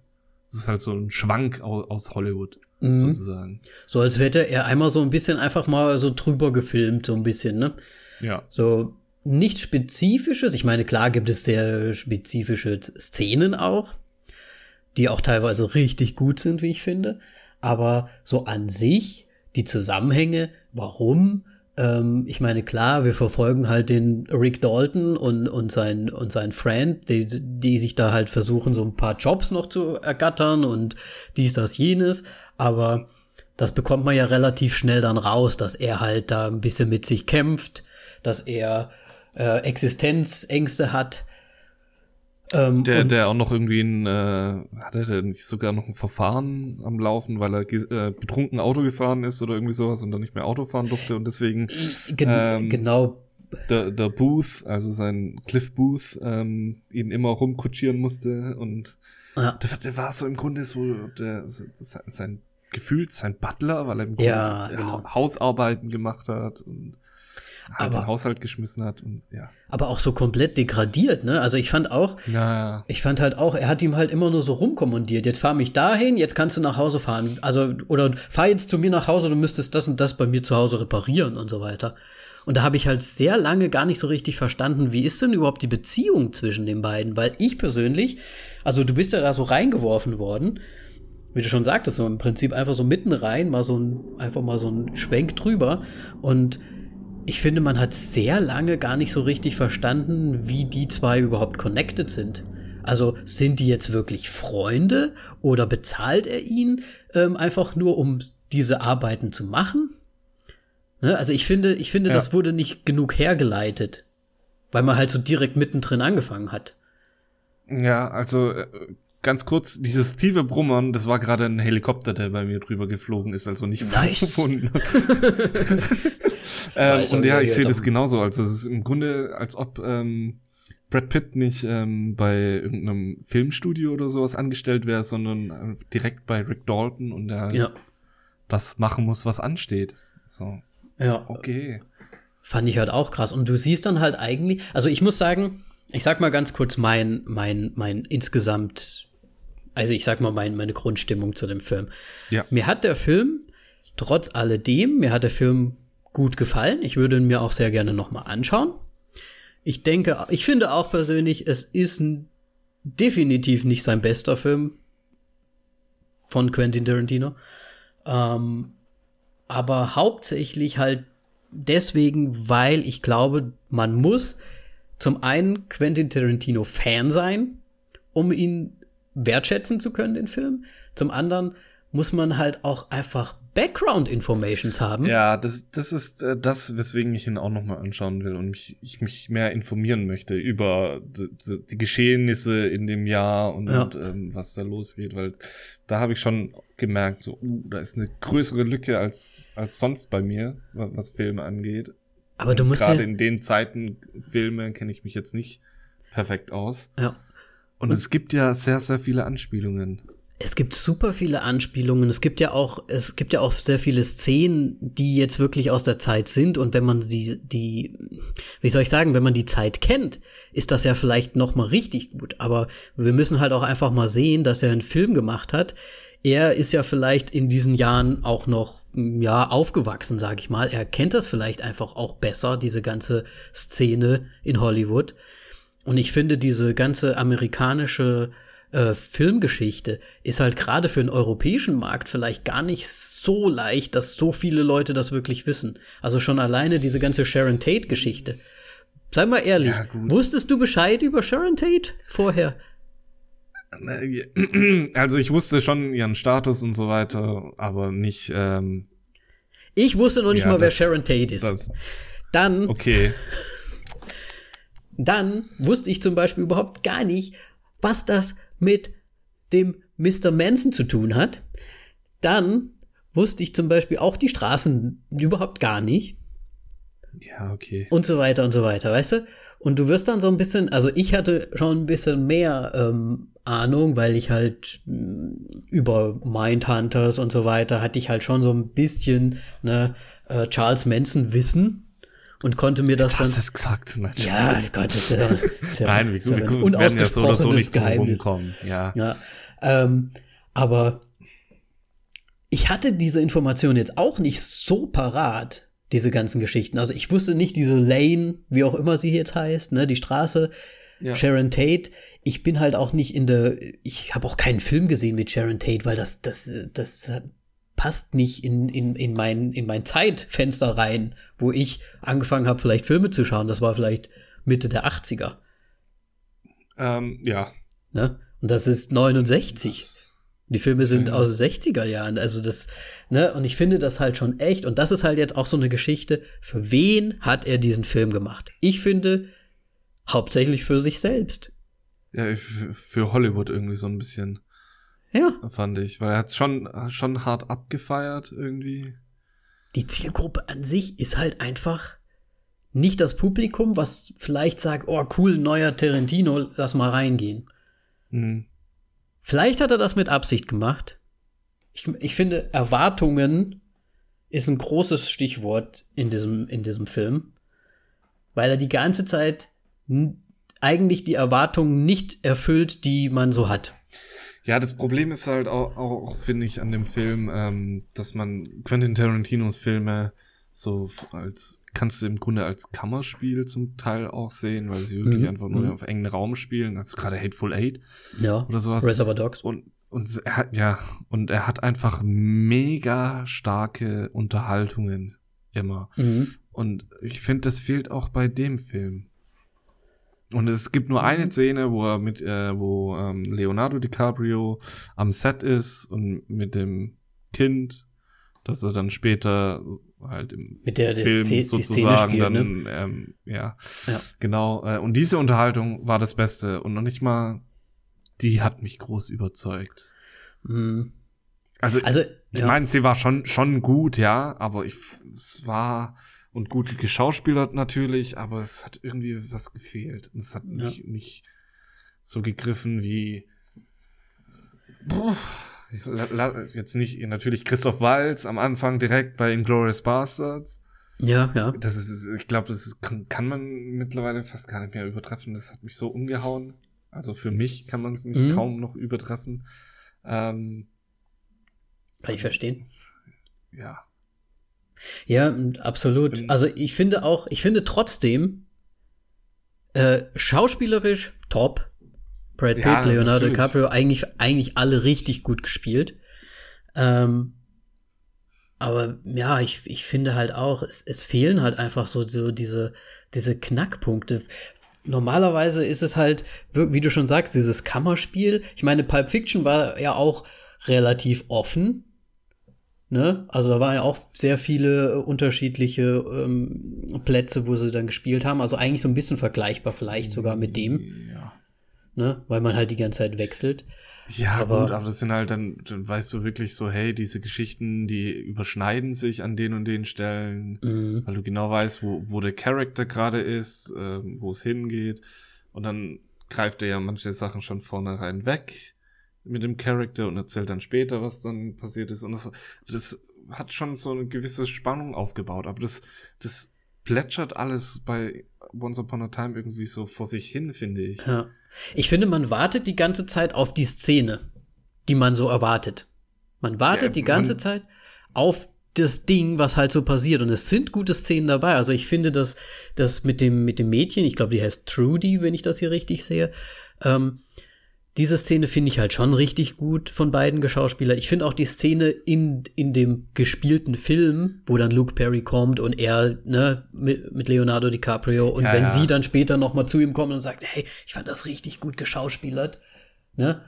Es ist halt so ein Schwank aus, Hollywood, mhm. sozusagen. So als hätte er einmal so ein bisschen einfach mal so drüber gefilmt, so ein bisschen, ne? Ja. So nichts Spezifisches. Ich meine, klar gibt es sehr spezifische Szenen auch, die auch teilweise richtig gut sind, wie ich finde. Aber so an sich, die Zusammenhänge, warum, ähm, ich meine, klar, wir verfolgen halt den Rick Dalton und, und sein, und sein Friend, die, die sich da halt versuchen, so ein paar Jobs noch zu ergattern und dies, das, jenes. Aber das bekommt man ja relativ schnell dann raus, dass er halt da ein bisschen mit sich kämpft, dass er äh, Existenzängste hat ähm, der, der auch noch irgendwie ein, äh, hat er nicht sogar noch ein Verfahren am Laufen, weil er äh, betrunken Auto gefahren ist oder irgendwie sowas und dann nicht mehr Auto fahren durfte und deswegen Gen ähm, genau der, der Booth, also sein Cliff Booth, ähm, ihn immer rumkutschieren musste und ja. der, der war so im Grunde so der, sein gefühlt sein Butler, weil er im Grunde ja, genau. Hausarbeiten gemacht hat und halt aber, den Haushalt geschmissen hat und ja. Aber auch so komplett degradiert, ne? Also ich fand auch, ja. ich fand halt auch, er hat ihm halt immer nur so rumkommandiert. Jetzt fahr mich dahin, jetzt kannst du nach Hause fahren. Also, oder fahr jetzt zu mir nach Hause, du müsstest das und das bei mir zu Hause reparieren und so weiter. Und da habe ich halt sehr lange gar nicht so richtig verstanden, wie ist denn überhaupt die Beziehung zwischen den beiden? Weil ich persönlich, also du bist ja da so reingeworfen worden, wie du schon sagtest, so im Prinzip einfach so mitten rein, mal so ein, einfach mal so ein Schwenk drüber. Und ich finde, man hat sehr lange gar nicht so richtig verstanden, wie die zwei überhaupt connected sind. Also sind die jetzt wirklich Freunde oder bezahlt er ihn ähm, einfach nur, um diese Arbeiten zu machen? Ne? Also ich finde, ich finde, ja. das wurde nicht genug hergeleitet, weil man halt so direkt mittendrin angefangen hat. Ja, also äh, ganz kurz, dieses tiefe Brummern, das war gerade ein Helikopter, der bei mir drüber geflogen ist, also nicht nice. <laughs> gefunden. <laughs> ähm, und ja, ich sehe das genauso. Also es ist im Grunde, als ob ähm, Brad Pitt nicht ähm, bei irgendeinem Filmstudio oder sowas angestellt wäre, sondern äh, direkt bei Rick Dalton und der ja. das machen muss, was ansteht. So. Ja. Okay. Fand ich halt auch krass. Und du siehst dann halt eigentlich, also ich muss sagen, ich sag mal ganz kurz mein, mein, mein insgesamt also ich sag mal mein, meine Grundstimmung zu dem Film. Ja. Mir hat der Film, trotz alledem, mir hat der Film gut gefallen. Ich würde ihn mir auch sehr gerne nochmal anschauen. Ich denke, ich finde auch persönlich, es ist definitiv nicht sein bester Film von Quentin Tarantino. Ähm, aber hauptsächlich halt deswegen, weil ich glaube, man muss zum einen Quentin Tarantino Fan sein, um ihn wertschätzen zu können, den Film. Zum anderen muss man halt auch einfach Background Informations haben. Ja, das, das ist äh, das, weswegen ich ihn auch nochmal anschauen will und mich, ich mich mehr informieren möchte über die, die Geschehnisse in dem Jahr und, ja. und ähm, was da losgeht, weil da habe ich schon gemerkt, so, uh, da ist eine größere Lücke als, als sonst bei mir, was Filme angeht. Aber du musst Gerade ja in den Zeiten Filme kenne ich mich jetzt nicht perfekt aus. Ja. Und, es gibt ja sehr, sehr viele Anspielungen. Es gibt super viele Anspielungen. Es gibt ja auch, es gibt ja auch sehr viele Szenen, die jetzt wirklich aus der Zeit sind. Und wenn man die, die, wie soll ich sagen, wenn man die Zeit kennt, ist das ja vielleicht noch mal richtig gut. Aber wir müssen halt auch einfach mal sehen, dass er einen Film gemacht hat. Er ist ja vielleicht in diesen Jahren auch noch ja aufgewachsen, sag ich mal. Er kennt das vielleicht einfach auch besser, diese ganze Szene in Hollywood. Und ich finde, diese ganze amerikanische äh, Filmgeschichte ist halt gerade für den europäischen Markt vielleicht gar nicht so leicht, dass so viele Leute das wirklich wissen. Also schon alleine diese ganze Sharon Tate-Geschichte Sei mal ehrlich, Ja, wusstest du Bescheid über Sharon Tate vorher? <clears throat> Also ich wusste schon ihren Status und so weiter, aber nicht, ähm, Ich wusste noch nicht Ja, mal, wer das- Sharon Tate ist. das, Dann, okay. Dann wusste ich zum Beispiel überhaupt gar nicht, was das mit dem Mr. Manson zu tun hat. Dann wusste ich zum Beispiel auch die Straßen überhaupt gar nicht. Ja, okay. und so weiter und so weiter, weißt du? Und du wirst dann so ein bisschen, also ich hatte schon ein bisschen mehr ähm, Ahnung, weil ich halt mh, über Mindhunters und so weiter hatte ich halt schon so ein bisschen ne, äh, Charles Manson Wissen und konnte mir das Hast du dann. es gesagt? Nein, Ja. Gott, das ist ja, <laughs> ist ja, Nein, wir, ist ja wir, wir werden ja so oder so nicht Geheimnis. rumkommen. Ja. Ja, ähm, aber ich hatte diese Information jetzt auch nicht so parat, diese ganzen Geschichten. Also ich wusste nicht diese Lane, wie auch immer sie jetzt heißt, ne, die Straße, Ja. Sharon Tate. Ich bin halt auch nicht in der, ich habe auch keinen Film gesehen mit Sharon Tate, weil das, das, das passt nicht in, in, in, mein, in mein Zeitfenster rein, wo ich angefangen habe, vielleicht Filme zu schauen. Das war vielleicht Mitte der 80er. Ähm, ja. Ne? Und das ist 69. Die Filme sind Ja. aus den 60er Jahren. Also das, ne, und ich finde das halt schon echt. Und das ist halt jetzt auch so eine Geschichte. Für wen hat er diesen Film gemacht? Ich finde, hauptsächlich für sich selbst. Ja, für Hollywood irgendwie so ein bisschen, Ja. fand ich. Weil er hat schon, schon hart abgefeiert irgendwie. Die Zielgruppe an sich ist halt einfach nicht das Publikum, was vielleicht sagt, oh cool, neuer Tarantino, lass mal reingehen. Mhm. Vielleicht hat er das mit Absicht gemacht. Ich, ich finde, Erwartungen ist ein großes Stichwort in diesem, in diesem Film, weil er die ganze Zeit eigentlich die Erwartungen nicht erfüllt, die man so hat. Ja, das Problem ist halt auch, auch finde ich, an dem Film, ähm, dass man Quentin Tarantinos Filme so als, kannst du im Grunde als Kammerspiel zum Teil auch sehen, weil sie wirklich Mhm, einfach nur mhm. auf engen Raum spielen, also gerade Hateful Eight Ja. oder sowas. Reservoir Dogs. Und, und er hat, ja, und er hat einfach mega starke Unterhaltungen immer. Mhm. Und ich finde, das fehlt auch bei dem Film. Und es gibt nur eine Szene, wo er mit, äh, wo ähm, Leonardo DiCaprio am Set ist und mit dem Kind, dass er dann später halt im Mit der Film die sozusagen spielt, ne? dann, ähm, ja, Ja. genau. Äh, und diese Unterhaltung war das Beste und noch nicht mal, die hat mich groß überzeugt. Mhm. Also, Also, ich ja. meine, sie war schon, schon gut, ja, aber ich, es war und gut geschauspielert natürlich, aber es hat irgendwie was gefehlt. Und es hat Ja. nicht, nicht so gegriffen wie. Puh, jetzt nicht, natürlich Christoph Waltz am Anfang direkt bei Inglourious Bastards. ja, ja. Das ist, ich glaube, das ist, kann, kann man mittlerweile fast gar nicht mehr übertreffen. Das hat mich so umgehauen. Also für mich kann man es Mhm. kaum noch übertreffen. Ähm, Kann ich verstehen. ja. Ja, absolut. Ich also ich finde auch, ich finde trotzdem äh, schauspielerisch top. Brad Pitt, Ja, Leonardo natürlich. DiCaprio, eigentlich, eigentlich alle richtig gut gespielt. Ähm, aber ja, ich, ich finde halt auch, es, es fehlen halt einfach so, so diese, diese Knackpunkte. Normalerweise ist es halt, wie du schon sagst, dieses Kammerspiel. Ich meine, Pulp Fiction war ja auch relativ offen. Ne? Also da waren ja auch sehr viele äh, unterschiedliche ähm, Plätze, wo sie dann gespielt haben. Also eigentlich so ein bisschen vergleichbar vielleicht sogar mit dem, Ja. ne? Weil man halt die ganze Zeit wechselt. Ja, Aber- gut, aber das sind halt dann, dann weißt du wirklich so, hey, diese Geschichten, die überschneiden sich an den und den Stellen, Mhm. weil du genau weißt, wo, wo der Charakter gerade ist, ähm, wo es hingeht. Und dann greift er ja manche Sachen schon vornherein weg mit dem Charakter und erzählt dann später, was dann passiert ist. Und das, das hat schon so eine gewisse Spannung aufgebaut, aber das, das plätschert alles bei Once Upon a Time irgendwie so vor sich hin, finde ich. Ja. Ich finde, man wartet die ganze Zeit auf die Szene, die man so erwartet. Man wartet Ja, die ganze Zeit auf das Ding, was halt so passiert. Und es sind gute Szenen dabei. Also ich finde, dass das mit dem, mit dem Mädchen, ich glaube, die heißt Trudy, wenn ich das hier richtig sehe, ähm, diese Szene finde ich halt schon richtig gut von beiden Geschauspielern. Ich finde auch die Szene in, in dem gespielten Film, wo dann Luke Perry kommt und er ne, mit, mit Leonardo DiCaprio und Ja, wenn ja. sie dann später noch mal zu ihm kommt und sagt, hey, ich fand das richtig gut geschauspielert, ne?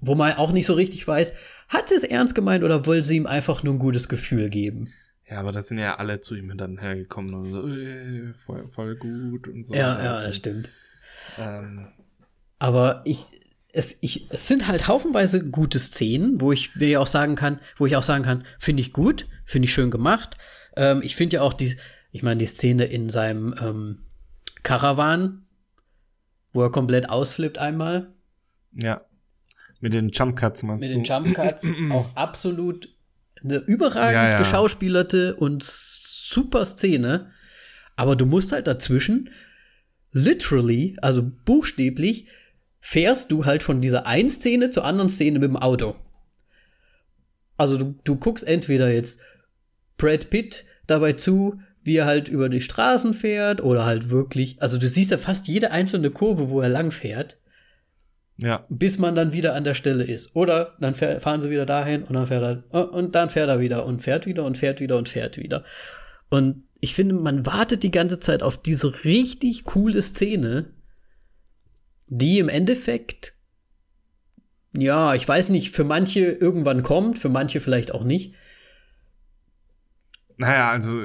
Wo man auch nicht so richtig weiß, hat sie es ernst gemeint oder wollte sie ihm einfach nur ein gutes Gefühl geben? Ja, aber da sind ja alle zu ihm dann hergekommen und so, äh, voll, voll gut und so. ja, ja, Also, das stimmt. Ähm, Aber ich, es, ich, es sind halt haufenweise gute Szenen, wo ich mir auch sagen kann, wo ich auch sagen kann, finde ich gut, finde ich schön gemacht. Ähm, ich finde ja auch die, ich meine, die Szene in seinem ähm, Karawan, wo er komplett ausflippt einmal, ja. Mit den Jump Cuts meinst mit du? den Jump Cuts, <laughs> auch absolut eine überragend Ja, ja. geschauspielerte und super Szene. Aber du musst halt dazwischen literally, also buchstäblich, fährst du halt von dieser einen Szene zur anderen Szene mit dem Auto. Also du, du guckst entweder jetzt Brad Pitt dabei zu, wie er halt über die Straßen fährt oder halt wirklich, also du siehst ja fast jede einzelne Kurve, wo er lang fährt Ja. bis man dann wieder an der Stelle ist. Oder dann fahren sie wieder dahin und dann fährt er oh, und dann fährt er wieder und fährt wieder und fährt wieder und fährt wieder. Und ich finde, man wartet die ganze Zeit auf diese richtig coole Szene, die im Endeffekt ja, ich weiß nicht, für manche irgendwann kommt, für manche vielleicht auch nicht. Naja, also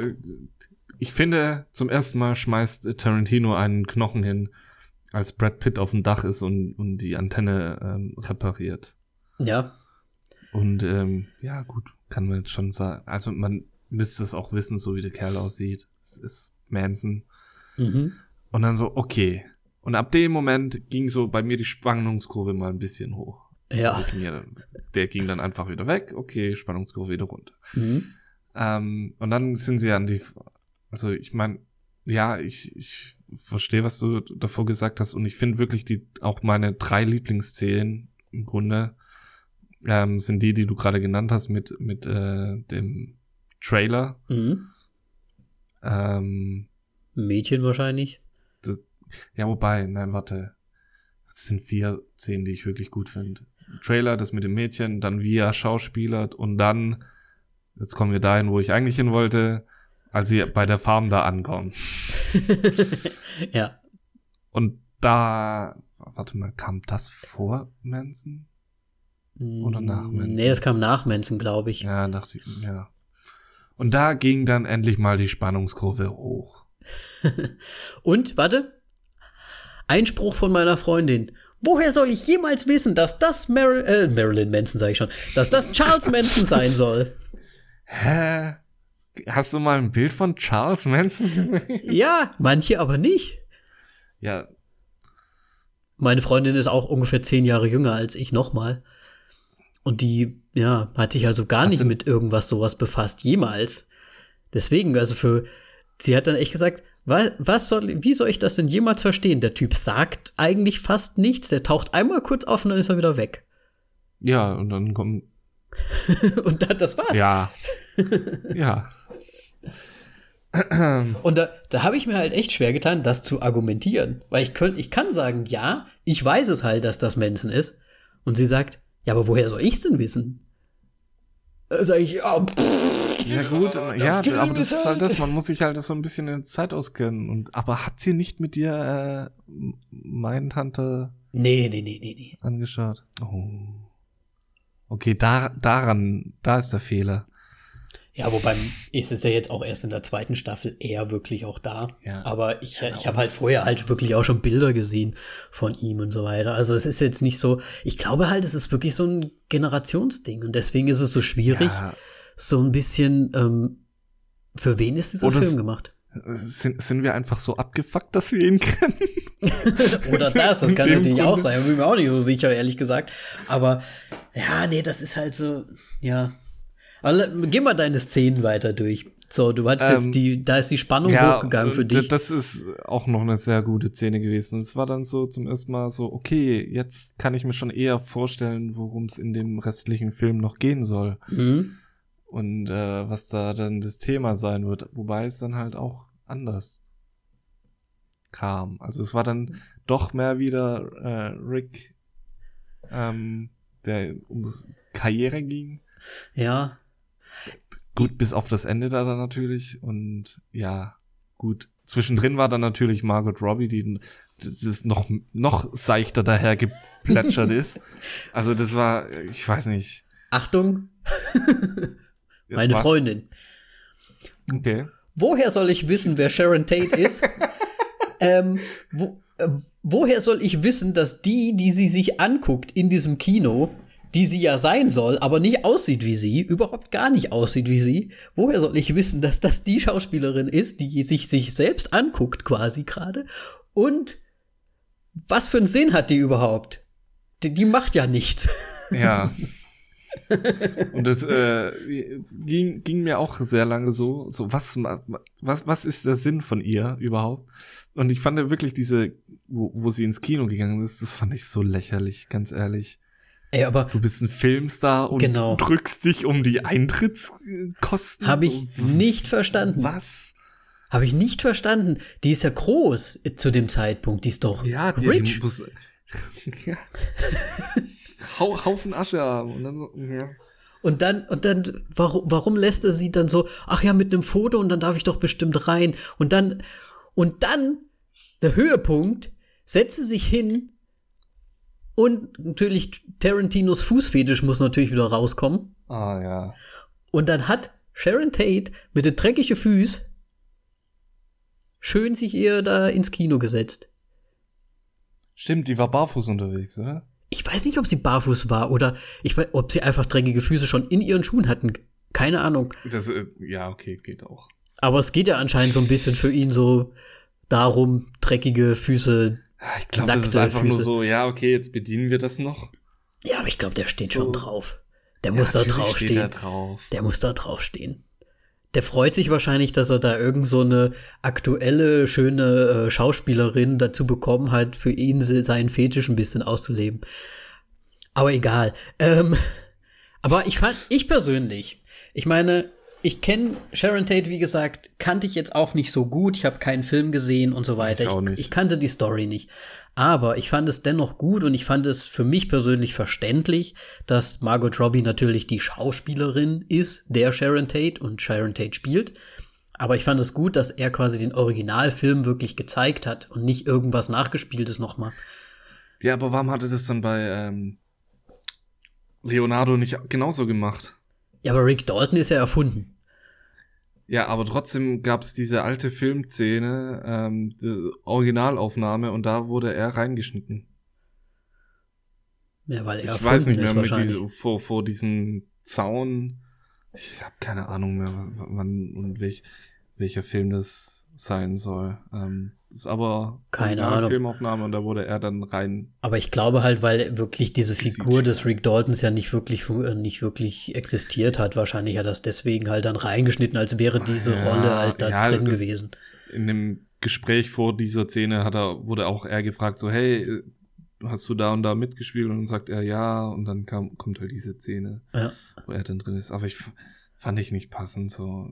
ich finde, zum ersten Mal schmeißt Tarantino einen Knochen hin, als Brad Pitt auf dem Dach ist und, und die Antenne ähm, repariert. Ja, Und ähm, ja, gut, kann man jetzt schon sagen. Also man müsste es auch wissen, so wie der Kerl aussieht. Es ist Manson. mhm. Und dann so, okay. Und ab dem Moment ging so bei mir die Spannungskurve mal ein bisschen hoch. ja, Der ging, ja- der ging dann einfach wieder weg. Okay, Spannungskurve wieder runter. mhm. Ähm, und dann sind sie an die, also ich meine, ja, ich, ich verstehe, was du davor gesagt hast und ich finde wirklich die, auch meine drei Lieblingsszenen im Grunde ähm, sind die, die du gerade genannt hast mit, mit äh, dem Trailer. Mhm. Ähm, Mädchen wahrscheinlich. Ja, wobei, nein, warte. Das sind vier Szenen, die ich wirklich gut finde. Trailer, das mit dem Mädchen, dann wie er schauspielert und dann, jetzt kommen wir dahin, wo ich eigentlich hin wollte, als sie bei der Farm da ankommen. <laughs> ja. Und da, warte mal, kam das vor Manson? Oder nach Manson? Nee, das kam nach Manson, glaube ich. Ja, dachte ich, ja. Und da ging dann endlich mal die Spannungskurve hoch. <laughs> Und, warte. Einspruch von meiner Freundin. Woher soll ich jemals wissen, dass das Mar äh, Marilyn Manson, sage ich schon, dass das Charles Manson sein soll? Hä? Hast du mal ein Bild von Charles Manson gesehen? Ja, manche aber nicht. Ja, Meine Freundin ist auch ungefähr zehn Jahre jünger als ich nochmal. Und die, ja, hat sich also gar Was nicht mit irgendwas sowas befasst, jemals. Deswegen, also für, sie hat dann echt gesagt, was, was soll, wie soll ich das denn jemals verstehen? Der Typ sagt eigentlich fast nichts, der taucht einmal kurz auf und dann ist er wieder weg. ja, und dann kommt, <laughs> und dann, das war's. ja, <laughs> ja. <clears throat> Und da, da habe ich mir halt echt schwer getan, das zu argumentieren. Weil ich, könnt, ich kann sagen, ja, ich weiß es halt, dass das Manson ist. Und sie sagt, ja, aber woher soll ich es denn wissen? Da sage ich, ja, pff, Ja gut, <laughs> ja, Film aber das ist halt das, man muss sich halt so ein bisschen in der Zeit auskennen. Und, aber hat sie nicht mit dir äh, Mindhunter nee, nee, nee, nee, nee. angeschaut? Oh. Okay, da, daran, da ist der Fehler. Ja, wobei ist es ja jetzt auch erst in der zweiten Staffel eher wirklich auch da. Ja. Aber ich, Ja, ich habe halt vorher halt wirklich auch schon Bilder gesehen von ihm und so weiter. Also es ist jetzt nicht so, ich glaube halt, es ist wirklich so ein Generationsding und deswegen ist es so schwierig, Ja, so ein bisschen, ähm, für wen ist dieser Oder Film gemacht? sind, sind wir einfach so abgefuckt, dass wir ihn kennen? <laughs> Oder das, das kann natürlich auch Grunde- sein. Bin mir auch nicht so sicher, ehrlich gesagt. Aber ja, nee, das ist halt so, ja. Aber geh mal deine Szenen weiter durch. So, du hattest Ähm, jetzt die, da ist die Spannung hochgegangen für dich. Das ist auch noch eine sehr gute Szene gewesen. Und es war dann so zum ersten Mal so, okay, jetzt kann ich mir schon eher vorstellen, worum es in dem restlichen Film noch gehen soll. Mhm. Und äh, was da dann das Thema sein wird. Wobei es dann halt auch anders kam. Also es war dann doch mehr wieder äh, Rick ähm, der um Karriere ging. Ja. Gut, bis auf das Ende da dann natürlich. Und ja, gut. Zwischendrin war dann natürlich Margot Robbie, die das noch, noch seichter daher geplätschert <laughs> ist. Also das war, ich weiß nicht. Achtung. <laughs> Meine Was? Freundin. Okay. Woher soll ich wissen, wer Sharon Tate ist? <laughs> ähm, wo, äh, woher soll ich wissen, dass die, die sie sich anguckt in diesem Kino, die sie ja sein soll, aber nicht aussieht wie sie, überhaupt gar nicht aussieht wie sie, woher soll ich wissen, dass das die Schauspielerin ist, die sich sich selbst anguckt quasi gerade? Und was für einen Sinn hat die überhaupt? Die, die macht ja nichts. Ja. <laughs> <laughs> Und das äh, ging, ging mir auch sehr lange so, so was, was, was ist der Sinn von ihr überhaupt? Und ich fand ja wirklich diese, wo, wo sie ins Kino gegangen ist, das fand ich so lächerlich, ganz ehrlich. Ey, aber du bist ein Filmstar und genau. drückst dich um die Eintrittskosten. Habe ich so. nicht verstanden. Was? Habe ich nicht verstanden. Die ist ja groß zu dem Zeitpunkt. Die ist doch ja, die rich. Muss, <laughs> ja. <laughs> Haufen Asche haben. Und dann, ja. Und dann, und dann, warum, warum lässt er sie dann so, ach ja, mit einem Foto und dann darf ich doch bestimmt rein. Und dann, und dann, der Höhepunkt, setzt sie sich hin und natürlich Tarantinos Fußfetisch muss natürlich wieder rauskommen. Ah, ja. Und dann hat Sharon Tate mit den dreckigen Füßen schön sich ihr da ins Kino gesetzt. Stimmt, die war barfuß unterwegs, oder? Ich weiß nicht, ob sie barfuß war oder ich weiß, ob sie einfach dreckige Füße schon in ihren Schuhen hatten. Keine Ahnung. Das ist, ja, okay, geht auch. Aber es geht ja anscheinend so ein bisschen für ihn so darum, dreckige Füße. Ich glaube, das ist einfach Füße. nur so, ja, okay, jetzt bedienen wir das noch. Ja, aber ich glaube, der steht so. schon drauf. Der ja, muss da draufstehen. Der, drauf. der muss da draufstehen. Der freut sich wahrscheinlich, dass er da irgend so eine aktuelle, schöne äh, Schauspielerin dazu bekommen hat, für ihn seinen Fetisch ein bisschen auszuleben. Aber egal. Ähm, aber ich fand, ich persönlich, ich meine, ich kenne Sharon Tate, wie gesagt, kannte ich jetzt auch nicht so gut. Ich habe keinen Film gesehen und so weiter. Ich, ich, ich, kannte die Story nicht. Aber ich fand es dennoch gut und ich fand es für mich persönlich verständlich, dass Margot Robbie natürlich die Schauspielerin ist, der Sharon Tate und Sharon Tate spielt. Aber ich fand es gut, dass er quasi den Originalfilm wirklich gezeigt hat und nicht irgendwas nachgespieltes nochmal. Ja, aber warum hatte das dann bei ähm, Leonardo nicht genauso gemacht? Ja, aber Rick Dalton ist ja erfunden. Ja, aber trotzdem gab es diese alte Filmszene, ähm, die Originalaufnahme und da wurde er reingeschnitten. Ja, weil er Ich weiß nicht mehr, mit diese, vor, vor diesem Zaun. Ich habe keine Ahnung mehr, wann und welch, welcher Film das sein soll. Ähm, das ist aber keine eine Ahnung. Filmaufnahme und da wurde er dann rein. Aber ich glaube halt, weil wirklich diese Figur des Rick Daltons ja nicht wirklich äh, nicht wirklich existiert hat, wahrscheinlich hat er das deswegen halt dann reingeschnitten, als wäre diese ja, Rolle halt da ja, drin gewesen. In dem Gespräch vor dieser Szene hat er wurde auch er gefragt so hey hast du da und da mitgespielt und dann sagt er ja und dann kam, kommt halt diese Szene, ja. wo er dann drin ist. Aber ich fand ich nicht passend so.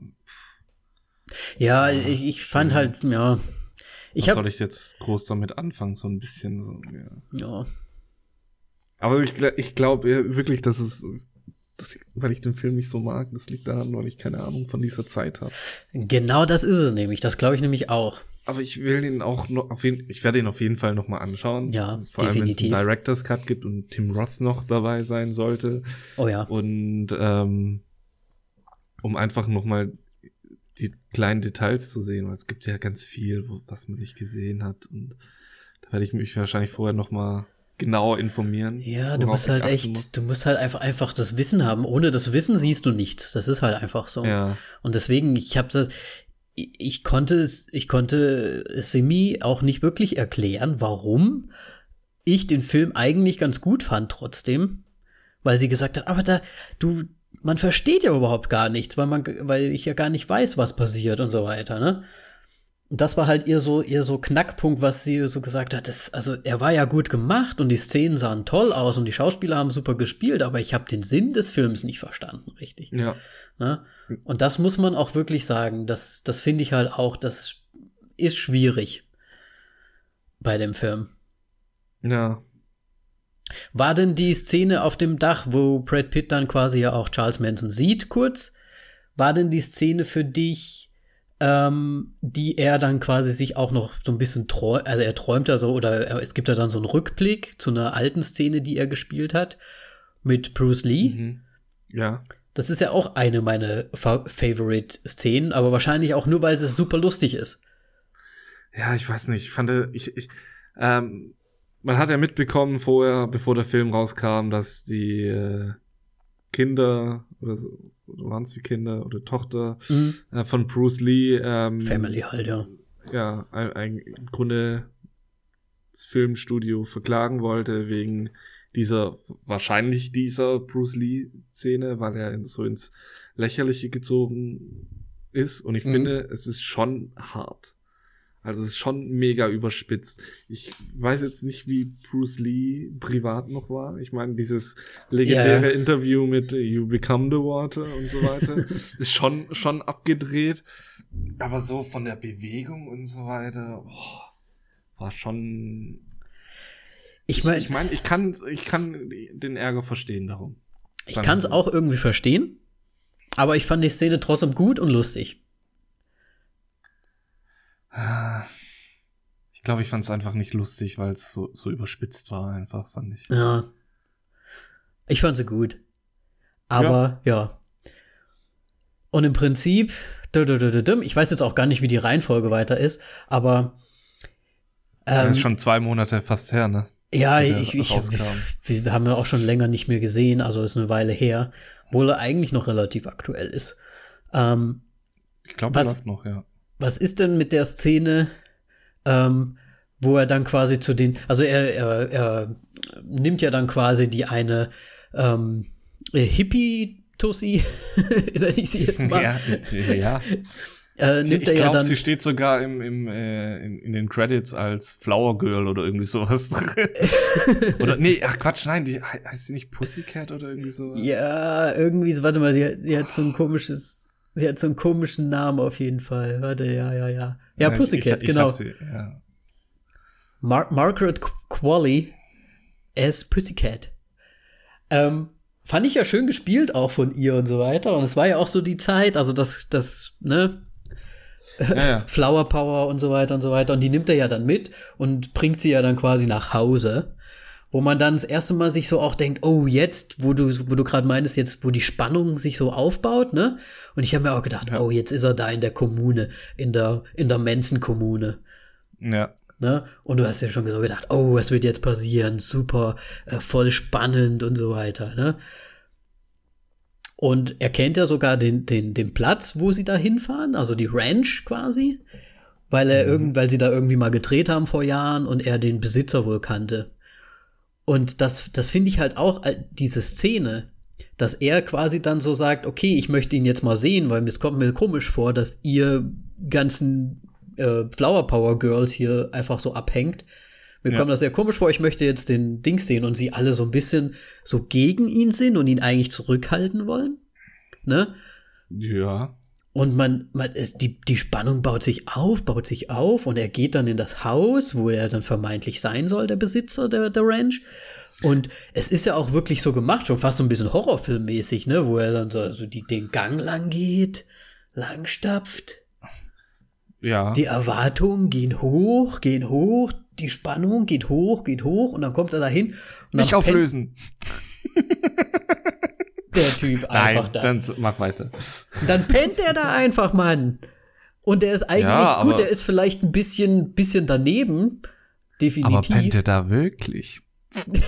Ja, ja ich, ich fand halt ja ich Was hab, soll ich jetzt groß damit anfangen, so ein bisschen so, ja. ja. Aber ich, ich glaube wirklich, dass es, dass ich, weil ich den Film nicht so mag, das liegt daran, weil ich keine Ahnung von dieser Zeit habe. Genau das ist es nämlich, das glaube ich nämlich auch. Aber ich will ihn auch noch auf jeden, ich werde ihn auf jeden Fall noch mal anschauen. Ja, Vor allem, wenn es einen Director's Cut gibt und Tim Roth noch dabei sein sollte. Oh ja. Und ähm, um einfach noch mal die kleinen Details zu sehen, weil es gibt ja ganz viel, was man nicht gesehen hat. Und da werde ich mich wahrscheinlich vorher noch mal genau informieren. Ja, du musst halt echt, muss. du musst halt einfach einfach das Wissen haben. Ohne das Wissen siehst du nichts. Das ist halt einfach so. Ja. Und deswegen, ich habe das, ich konnte es, ich konnte Simi auch nicht wirklich erklären, warum ich den Film eigentlich ganz gut fand trotzdem, weil sie gesagt hat, aber da, du, man versteht ja überhaupt gar nichts, weil man, weil ich ja gar nicht weiß, was passiert und so weiter, ne? Und das war halt ihr so, ihr so Knackpunkt, was sie so gesagt hat. Das, also er war ja gut gemacht und die Szenen sahen toll aus und die Schauspieler haben super gespielt, aber ich habe den Sinn des Films nicht verstanden, richtig. Ja. Ne? Und das muss man auch wirklich sagen. Das, das finde ich halt auch, das ist schwierig bei dem Film. Ja. War denn die Szene auf dem Dach, wo Brad Pitt dann quasi ja auch Charles Manson sieht, kurz, war denn die Szene für dich, ähm, die er dann quasi sich auch noch so ein bisschen träumt, also er träumt ja so, oder er, es gibt ja dann so einen Rückblick zu einer alten Szene, die er gespielt hat, mit Bruce Lee. Mhm. Ja. Das ist ja auch eine meiner Fa Favorite-Szenen, aber wahrscheinlich auch nur, weil es super lustig ist. Ja, ich weiß nicht. Ich fand, ich, ich, ähm, man hat ja mitbekommen vorher, bevor der Film rauskam, dass die äh, Kinder oder, so, oder waren es die Kinder oder Tochter Mhm. äh, von Bruce Lee ähm, Family halt, ja. ja ein, ein, im Grunde das Filmstudio verklagen wollte wegen dieser wahrscheinlich dieser Bruce Lee Szene, weil er in, so ins Lächerliche gezogen ist und ich Mhm. finde, es ist schon hart. Also es ist schon mega überspitzt. Ich weiß jetzt nicht, wie Bruce Lee privat noch war. Ich meine, dieses legendäre Ja. Interview mit äh, You Become the Water und so weiter <laughs> ist schon, schon abgedreht. Aber so von der Bewegung und so weiter, boah, war schon. Ich meine, ich, mein, ich kann, ich kann den Ärger verstehen darum. ich kann es so. auch irgendwie verstehen, aber ich fand die Szene trotzdem gut und lustig. Ich glaube, ich fand es einfach nicht lustig, weil es so, so überspitzt war, einfach, fand ich. Ja. Ich fand sie gut. Aber ja. Und im Prinzip, ich weiß jetzt auch gar nicht, wie die Reihenfolge weiter ist, aber Ja, ähm, ist schon zwei Monate fast her, ne? ja, ich, ich, rauskam. wir haben ja auch schon länger nicht mehr gesehen, also ist eine Weile her, obwohl er eigentlich noch relativ aktuell ist. Ähm, Ich glaube, er läuft noch, ja. Was ist denn mit der Szene, ähm, wo er dann quasi zu den, also er, er, er nimmt ja dann quasi die eine ähm, Hippie-Tussi, <laughs> nenne ich sie jetzt mal, Ja, ja. äh, Ich nimmt er ja glaube, dann. sie steht sogar im, im, äh, in, in den Credits als Flower Girl oder irgendwie sowas drin. <laughs> oder, nee, ach Quatsch, nein, die, he- heißt sie nicht Pussycat oder irgendwie sowas? Ja, irgendwie, warte mal, hat- sie hat so ein komisches, sie hat so einen komischen Namen auf jeden Fall. Warte, ja, ja, ja. Ja, ich- Pussycat, ich, ich genau. Sie, ja. Mar Margaret Qu- Qualley as Pussycat. Ähm, fand ich ja schön gespielt auch von ihr und so weiter. Und es war ja auch so die Zeit, also das, das, ne, ja, ja. <laughs> Flower Power und so weiter und so weiter. Und die nimmt er ja dann mit und bringt sie ja dann quasi nach Hause. Wo man dann das erste Mal sich so auch denkt, oh, jetzt, wo du, wo du gerade meintest, jetzt, wo die Spannung sich so aufbaut, ne? Und ich habe mir auch gedacht, Ja. oh, jetzt ist er da in der Kommune, in der, in der Manson-Kommune. ja. Ne? Und du hast ja schon so gedacht, oh, was wird jetzt passieren? Super, äh, voll spannend und so weiter. Ne? Und er kennt ja sogar den, den, den Platz, wo sie da hinfahren, also die Ranch quasi, weil er Mhm. irgend, weil sie da irgendwie mal gedreht haben vor Jahren und er den Besitzer wohl kannte. Und das, das finde ich halt auch, äh, diese Szene, dass er quasi dann so sagt, okay, ich möchte ihn jetzt mal sehen, weil es kommt mir komisch vor, dass ihr ganzen äh, Flower Power Girls hier einfach so abhängt. Mir Ja. kommt das sehr komisch vor, ich möchte jetzt den Dings sehen und sie alle so ein bisschen so gegen ihn sind und ihn eigentlich zurückhalten wollen. Ne? Ja. Und man, man ist, die, die Spannung baut sich auf, baut sich auf und er geht dann in das Haus, wo er dann vermeintlich sein soll, der Besitzer der, der Ranch. Und es ist ja auch wirklich so gemacht, schon fast so ein bisschen Horrorfilmmäßig, ne, wo er dann so, so die, den Gang lang geht, lang stapft. Ja. Die Erwartungen gehen hoch, gehen hoch, die Spannung geht hoch, geht hoch und dann kommt er dahin und Nicht auflösen. <laughs> der Typ Nein, einfach da. dann mach weiter. Dann pennt er da einfach, Mann. Und der ist eigentlich Ja, gut, der ist vielleicht ein bisschen, bisschen daneben. Definitiv. Aber pennt er da wirklich?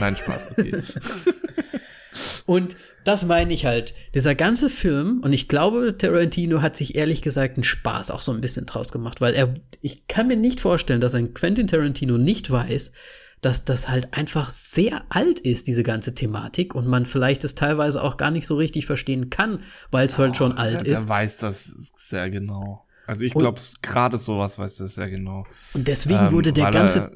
Nein, Spaß, okay. <laughs> Und das meine ich halt. Dieser ganze Film, und ich glaube, Tarantino hat sich ehrlich gesagt einen Spaß auch so ein bisschen draus gemacht, weil er, ich kann mir nicht vorstellen, dass ein Quentin Tarantino nicht weiß, dass das halt einfach sehr alt ist, diese ganze Thematik, und man vielleicht es teilweise auch gar nicht so richtig verstehen kann, weil es halt schon alt der, ist. Der weiß das sehr genau. Also ich glaube, gerade sowas weiß das sehr genau. Und deswegen Ähm, wurde der ganze. Er,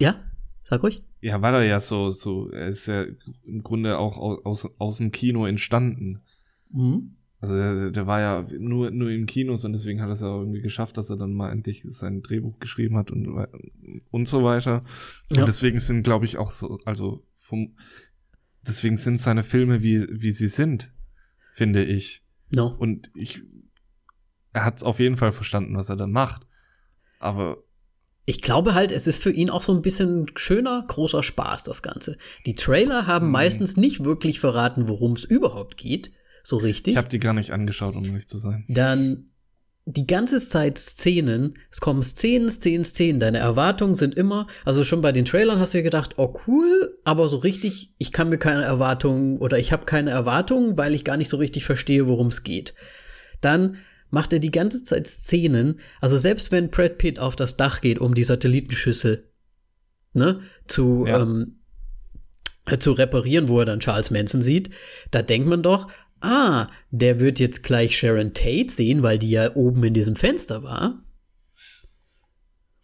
ja? Sag ruhig. ja, weil er ja so, so, er ist ja im Grunde auch aus, aus, aus dem Kino entstanden. Mhm. Also der, der war ja nur, nur in Kinos und deswegen hat er es ja auch irgendwie geschafft, dass er dann mal endlich sein Drehbuch geschrieben hat und, und so weiter. Ja. Und deswegen sind, glaube ich, auch so, also vom, deswegen sind seine Filme wie, wie sie sind, finde ich. No. Und ich, er hat es auf jeden Fall verstanden, was er dann macht. Aber Ich glaube halt, es ist für ihn auch so ein bisschen schöner, großer Spaß, das Ganze. Die Trailer haben Mhm. meistens nicht wirklich verraten, worum es überhaupt geht. So richtig. ich habe die gar nicht angeschaut, um ehrlich zu sein. dann die ganze Zeit Szenen, es kommen Szenen, Szenen, Szenen. Deine Erwartungen sind immer, also schon bei den Trailern hast du dir gedacht, oh cool, aber so richtig, ich kann mir keine Erwartungen oder ich habe keine Erwartungen, weil ich gar nicht so richtig verstehe, worum es geht. Dann macht er die ganze Zeit Szenen, also selbst wenn Brad Pitt auf das Dach geht, um die Satellitenschüssel ne, zu, Ja. ähm, äh, zu reparieren, wo er dann Charles Manson sieht, da denkt man doch, ah, der wird jetzt gleich Sharon Tate sehen, weil die ja oben in diesem Fenster war.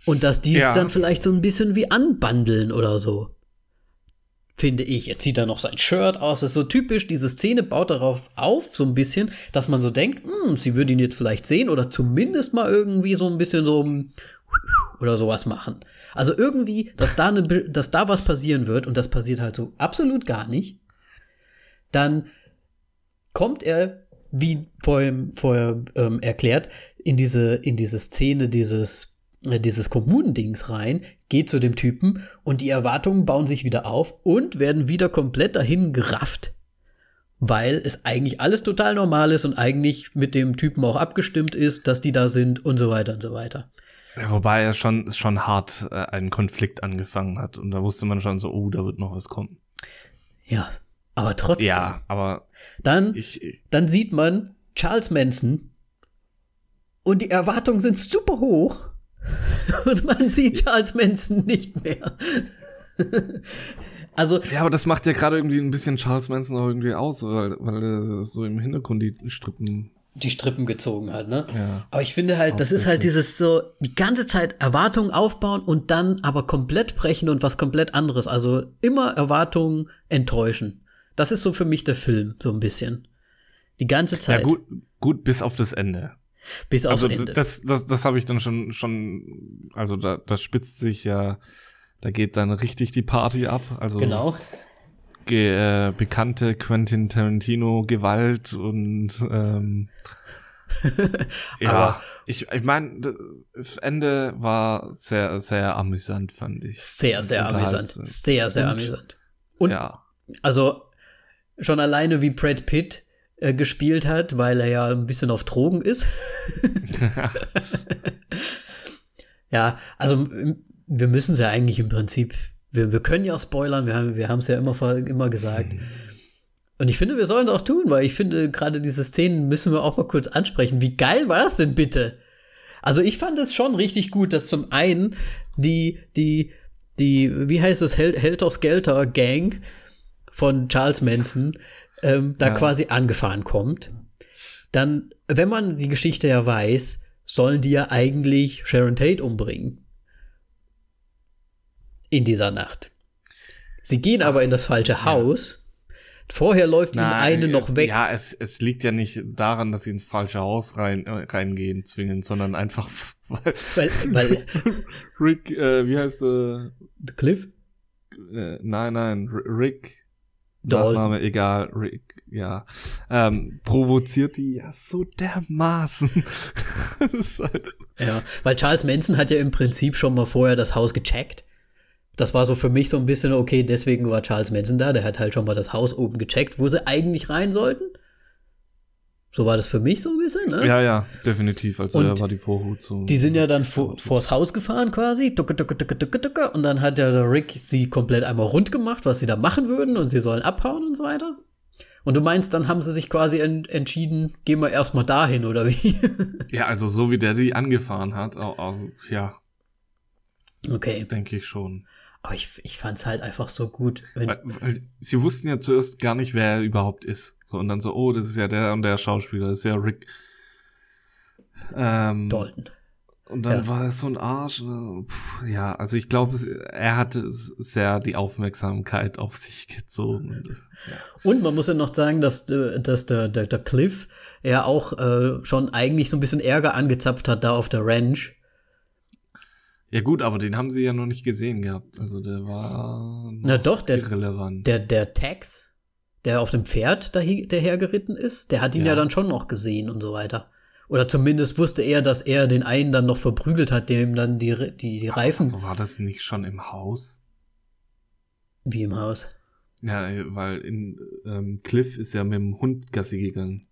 Und dass die Ja. es dann vielleicht so ein bisschen wie anbandeln oder so. Finde ich. Er zieht dann noch sein Shirt aus. Das ist so typisch. Diese Szene baut darauf auf, so ein bisschen, dass man so denkt, hm, sie würde ihn jetzt vielleicht sehen oder zumindest mal irgendwie so ein bisschen so ein oder sowas machen. Also irgendwie, dass da, eine, dass da was passieren wird und das passiert halt so absolut gar nicht. Dann kommt er, wie vorher, vorher ähm, erklärt, in diese, in diese Szene dieses, äh, dieses Kommunendings rein, geht zu dem Typen und die Erwartungen bauen sich wieder auf und werden wieder komplett dahin gerafft. Weil es eigentlich alles total normal ist und eigentlich mit dem Typen auch abgestimmt ist, dass die da sind und so weiter und so weiter. Ja, wobei er schon, schon hart äh, einen Konflikt angefangen hat. Und da wusste man schon so, oh, da wird noch was kommen. Ja, aber trotzdem. Ja, aber Dann ich, ich dann sieht man Charles Manson und die Erwartungen sind super hoch <laughs> und man sieht Charles Manson nicht mehr. <laughs> also, ja, aber das macht ja gerade irgendwie ein bisschen Charles Manson auch irgendwie aus, weil, weil er so im Hintergrund die Strippen, die Strippen gezogen hat, ne? ja. Aber ich finde halt, das ist halt dieses so, die ganze Zeit Erwartungen aufbauen und dann aber komplett brechen und was komplett anderes. Also immer Erwartungen enttäuschen. Das ist so für mich der Film, so ein bisschen. Die ganze Ja, Zeit. gut, gut, bis auf das Ende. Bis aufs also Ende. das, das, das habe ich dann schon, schon, also da, da spitzt sich ja, da geht dann richtig die Party ab. Also genau. ge, äh, bekannte Quentin Tarantino Gewalt und ähm, <laughs> ja, ich, ich meine, das Ende war sehr, sehr amüsant, fand ich. Sehr, sehr amüsant. Sehr, sehr Und- amüsant. Und ja. also schon alleine wie Brad Pitt äh, gespielt hat, weil er ja ein bisschen auf Drogen ist. <laughs> ja, also wir müssen es ja eigentlich im Prinzip, wir, wir können ja spoilern, wir haben wir es ja immer, immer gesagt. Und ich finde, wir sollen es auch tun, weil ich finde, gerade diese Szenen müssen wir auch mal kurz ansprechen. Wie geil war es denn bitte? Also ich fand es schon richtig gut, dass zum einen die, die, die, wie heißt das, Hel Helter Skelter Gang von Charles Manson ähm, da Ja. quasi angefahren kommt. Dann, wenn man die Geschichte ja weiß, sollen die ja eigentlich Sharon Tate umbringen. In dieser Nacht. Sie gehen aber in das falsche Haus. Vorher läuft ihnen eine es, noch weg. Ja, es, es liegt ja nicht daran, dass sie ins falsche Haus rein, äh, reingehen zwingen, sondern einfach, <laughs> weil Weil, weil Rick, äh, wie heißt äh, The Cliff? äh, nein, nein, Rick, Dalton. Nachname egal, Rick, ja, ähm, provoziert die ja so dermaßen. <laughs> halt, Ja, weil Charles Manson hat ja im Prinzip schon mal vorher das Haus gecheckt. Das war so für mich so ein bisschen, okay, deswegen war Charles Manson da. Der hat halt schon mal das Haus oben gecheckt, wo sie eigentlich rein sollten. So war das für mich so ein bisschen, ne? ja, ja, definitiv, also Und er war die Vorhut so. Die sind ja dann vor, vors Haus gefahren quasi. Ducke, ducke, ducke, ducke, ducke. Und dann hat ja der Rick sie komplett einmal rund gemacht, was sie da machen würden. Und sie sollen abhauen und so weiter. Und du meinst, dann haben sie sich quasi en entschieden, gehen wir erstmal dahin, oder wie? <laughs> Ja, also so wie der die angefahren hat, auch, auch, ja, okay. denke ich schon. Aber ich, ich fand's halt einfach so gut. Weil, weil sie wussten ja zuerst gar nicht, wer er überhaupt ist. So, und dann so, oh, das ist ja der und der Schauspieler, das ist ja Rick. Ähm, Dalton. Und dann Ja. war er so ein Arsch. äh, Puh, ja, also ich glaube, er hatte sehr die Aufmerksamkeit auf sich gezogen. Äh. Und man muss ja noch sagen, dass, äh, dass der, der, der Cliff ja auch äh, schon eigentlich so ein bisschen Ärger angezapft hat da auf der Ranch. Ja gut, aber den haben sie ja noch nicht gesehen gehabt. Also der war Na doch, der, irrelevant. der, der Tex, der auf dem Pferd dahi- dahergeritten ist, der hat ihn ja. Ja. dann schon noch gesehen und so weiter. Oder zumindest wusste er, dass er den einen dann noch verprügelt hat, dem dann die, die, die Reifen Aber war das nicht schon im Haus? wie im Haus. Ja, weil in ähm, Cliff ist ja mit dem Hund Gassi gegangen.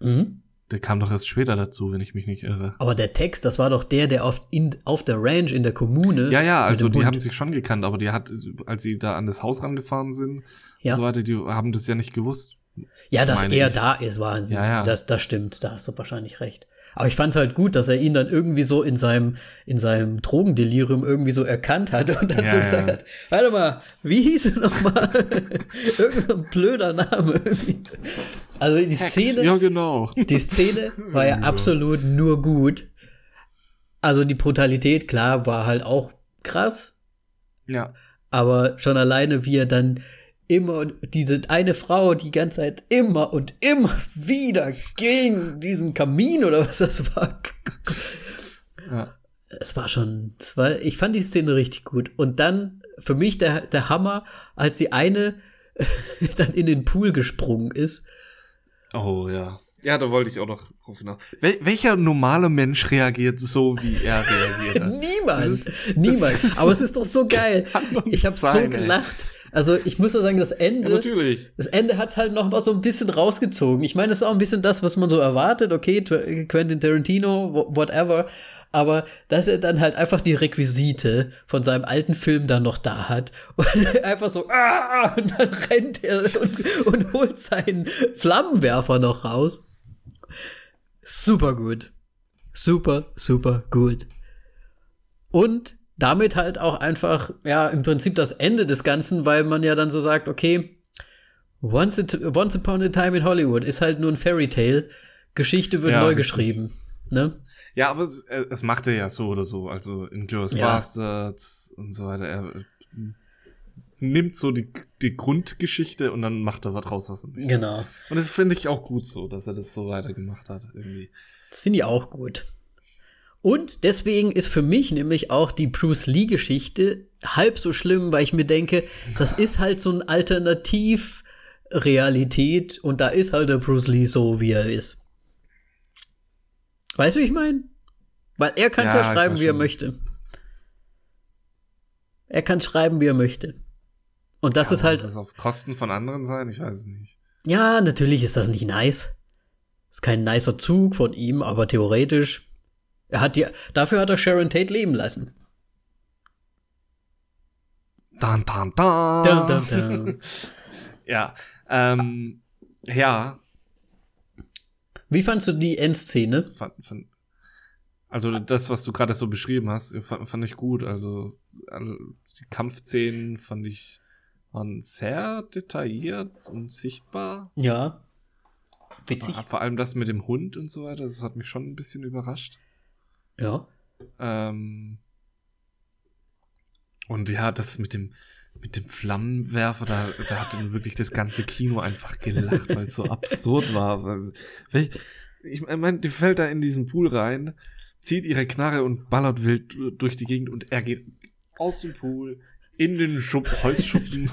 Mhm. Der kam doch erst später dazu, wenn ich mich nicht irre. Aber der Tex, das war doch der, der auf, in, auf der Ranch in der Kommune. Ja, ja, also die Hund. haben sich schon gekannt, aber die hat, als sie da an das Haus rangefahren sind Ja. und so weiter, die haben das ja nicht gewusst. Ja, dass er ich. da ist, Wahnsinn. Ja, ja. Das, das stimmt, da hast du wahrscheinlich recht. Aber ich fand's halt gut, dass er ihn dann irgendwie so in seinem, in seinem Drogendelirium irgendwie so erkannt hat und dann Ja, so ja. gesagt hat, warte mal, wie hieß er nochmal? <laughs> Irgendein blöder Name. irgendwie. Also die Szene, Ja, genau. die Szene war ja Ja. absolut nur gut. Also die Brutalität, klar, war halt auch krass, Ja. aber schon alleine, wie er dann immer diese eine Frau die ganze Zeit immer und immer wieder gegen diesen Kamin oder was das war. ja. Es war schon, es war, ich fand die Szene richtig gut. Und dann für mich der, der Hammer, als die eine <laughs> dann in den Pool gesprungen ist. Oh ja. Ja, da wollte ich auch noch drauf hinaus. Wel welcher normale Mensch reagiert so, wie er reagiert hat? <laughs> Niemand, niemand. Aber es ist doch so geil. <laughs> Ich habe so sein, ey. Also ich muss ja sagen, das Ja, Ende. natürlich. Das Ende hat's halt noch mal so ein bisschen rausgezogen. Ich meine, das ist auch ein bisschen das, was man so erwartet. Okay, Quentin Tarantino, wh- whatever. Aber dass er dann halt einfach die Requisite von seinem alten Film dann noch da hat <laughs> und einfach so, ah, und dann rennt er und, und holt seinen Flammenwerfer noch raus. Super gut. Super, super gut. Und damit halt auch einfach, ja, im Prinzip das Ende des Ganzen, weil man ja dann so sagt, okay, Once, it, Once Upon a Time in Hollywood ist halt nur ein Fairy Tale. Geschichte wird Ja, neu geschrieben. Ne? Ja, aber es, äh, es macht er ja so oder so. Also in Glorious Ja. Bastards und so weiter. Er äh, nimmt so die, die Grundgeschichte und dann macht er was draus, was er möchte. Genau. Und das finde ich auch gut so, dass er das so weitergemacht hat. Irgendwie. Das finde ich auch gut. Und deswegen ist für mich nämlich auch die Bruce Lee-Geschichte halb so schlimm, weil ich mir denke, das ist halt so ein Alternativ-Realität und da ist halt der Bruce Lee so, wie er ist. Weißt du, wie ich meine? Weil er kann es ja, Ja, schreiben, wie er möchte. Er kann schreiben, wie er möchte. Und das Ja, ist halt. Muss das auf Kosten von anderen sein? Ich weiß es nicht. Ja, natürlich ist das nicht nice. Ist kein nicer Zug von ihm, aber theoretisch. Er hat die, dafür hat er Sharon Tate leben lassen. Dan, dan, dan. Dun, dun, dun. <laughs> Ja. Ähm, ja. Wie fandst du die Endszene? Fand, fand, also das, was du gerade so beschrieben hast, fand, fand ich gut. Also alle- die Kampfszenen fand ich waren sehr detailliert und sichtbar. Ja. Witzig. Vor allem das mit dem Hund und so weiter, das hat mich schon ein bisschen überrascht. Ja. Ähm, und ja, das mit dem mit dem Flammenwerfer, da, da hat dann wirklich das ganze Kino einfach gelacht, weil es so absurd war. Ich ich meine, die fällt da in diesen Pool rein, zieht ihre Knarre und ballert wild durch die Gegend und er geht aus dem Pool in den Schupp, Holzschuppen,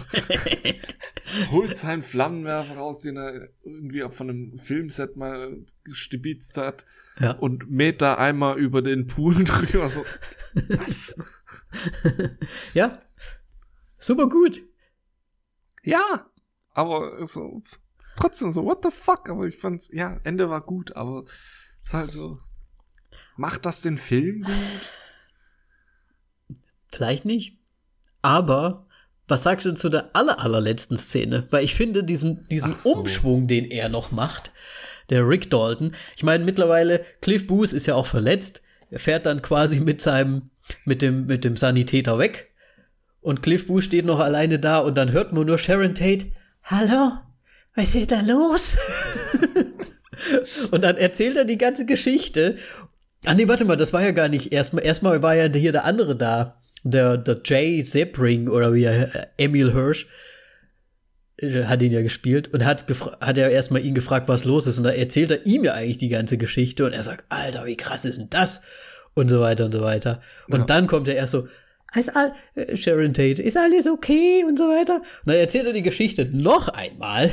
<laughs> holt seinen Flammenwerfer raus, den er irgendwie von einem Filmset mal gestibitzt hat Ja. und mäht da einmal über den Pool <laughs> drüber. So, was? <laughs> ja. Super gut. Ja, aber so, trotzdem so, what the fuck? Aber ich fand's, ja, Ende war gut, aber ist halt so, macht das den Film gut? Vielleicht nicht. Aber was sagst du zu der aller, allerletzten Szene? Weil ich finde diesen, diesen so. Umschwung, den er noch macht, der Rick Dalton. Ich meine, mittlerweile, Cliff Booth ist ja auch verletzt. Er fährt dann quasi mit seinem, mit dem, mit dem Sanitäter weg. Und Cliff Booth steht noch alleine da und dann hört man nur Sharon Tate. Hallo? Was ist da los? <laughs> und dann erzählt er die ganze Geschichte. Ah nee, warte mal, das war ja gar nicht. Erstmal, erstmal war ja hier der andere da. Der, der Jay Zebring oder wie er, Emil Hirsch äh, hat ihn ja gespielt und hat, hat er erstmal ihn gefragt, was los ist. Und da erzählt er ihm ja eigentlich die ganze Geschichte und er sagt, Alter, wie krass ist denn das? und so weiter und so weiter. Und Ja. dann kommt er erst so, ist all, äh, Sharon Tate, ist alles okay und so weiter. Und dann erzählt er die Geschichte noch einmal.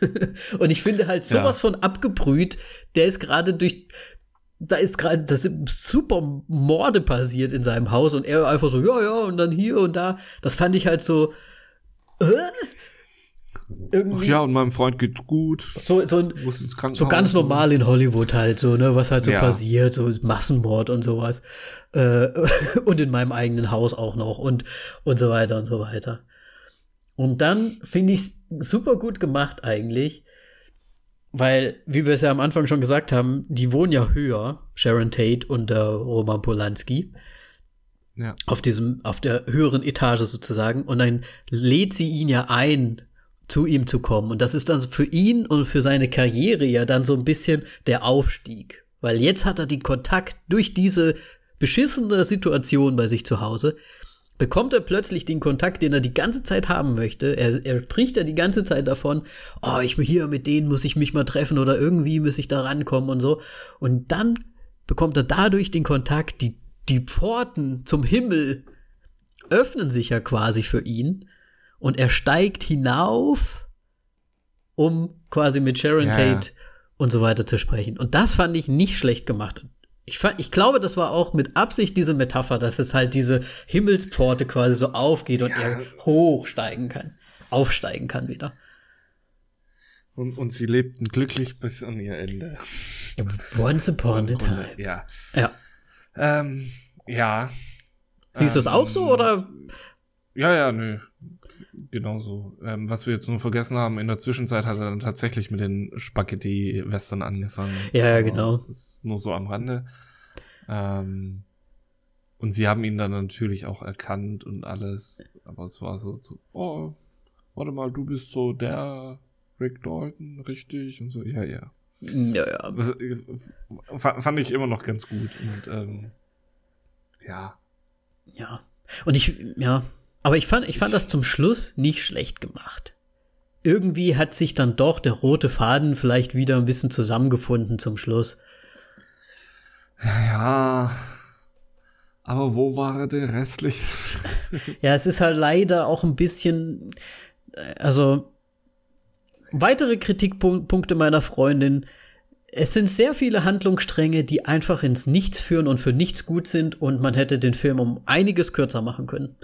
<laughs> und ich finde halt Ja. sowas von abgebrüht, der ist gerade durch, da ist gerade, das sind super Morde passiert in seinem Haus und er einfach so, ja, ja, und dann hier und da. Das fand ich halt so, äh? Ach ja, und meinem Freund geht's gut. so, so, ein- so ganz normal in Hollywood halt, so, ne, was halt so Ja. passiert, so Massenmord und sowas. Äh, <laughs> und in meinem eigenen Haus auch noch und, und so weiter und so weiter. Und dann finde ich super gut gemacht eigentlich, weil, wie wir es ja am Anfang schon gesagt haben, die wohnen ja höher, Sharon Tate und der Roman Polanski Ja. auf diesem, auf der höheren Etage sozusagen. Und dann lädt sie ihn ja ein, zu ihm zu kommen. Und das ist dann für ihn und für seine Karriere ja dann so ein bisschen der Aufstieg. Weil jetzt hat er den Kontakt durch diese beschissene Situation bei sich zu Hause, bekommt er plötzlich den Kontakt, den er die ganze Zeit haben möchte. Er, er spricht ja die ganze Zeit davon, oh, ich hier mit denen muss ich mich mal treffen oder irgendwie muss ich da rankommen und so. Und dann bekommt er dadurch den Kontakt, die, die Pforten zum Himmel öffnen sich ja quasi für ihn und er steigt hinauf, um quasi mit Sharon ja. Tate und so weiter zu sprechen. Und das fand ich nicht schlecht gemacht. Ich, fand, ich glaube, das war auch mit Absicht diese Metapher, dass es halt diese Himmelspforte quasi so aufgeht und Ja. er hochsteigen kann, aufsteigen kann wieder. Und, und sie lebten glücklich bis an ihr Ende. Once upon a Grunde, time. Ja. Ja. Ähm, ja. Siehst du es auch Ähm, so oder? Ja, ja, nö. Genau so. Ähm, was wir jetzt nur vergessen haben, in der Zwischenzeit hat er dann tatsächlich mit den Spaghetti-Western angefangen. Ja, ja, genau. Das ist nur so am Rande. Ähm, und sie haben ihn dann natürlich auch erkannt und alles. Aber es war so, so, oh, warte mal, du bist so der Rick Dalton, richtig? Und so, ja, ja. Ja, ja. Das fa- fand ich immer noch ganz gut. Und ähm, ja. Ja. Und ich, ja. Aber ich fand, ich fand das zum Schluss nicht schlecht gemacht. Irgendwie hat sich dann doch der rote Faden vielleicht wieder ein bisschen zusammengefunden zum Schluss. Ja. Aber wo war der restliche? Ja, es ist halt leider auch ein bisschen, äh, also weitere Kritikpunkte meiner Freundin. Es sind sehr viele Handlungsstränge, die einfach ins Nichts führen und für nichts gut sind und man hätte den Film um einiges kürzer machen können.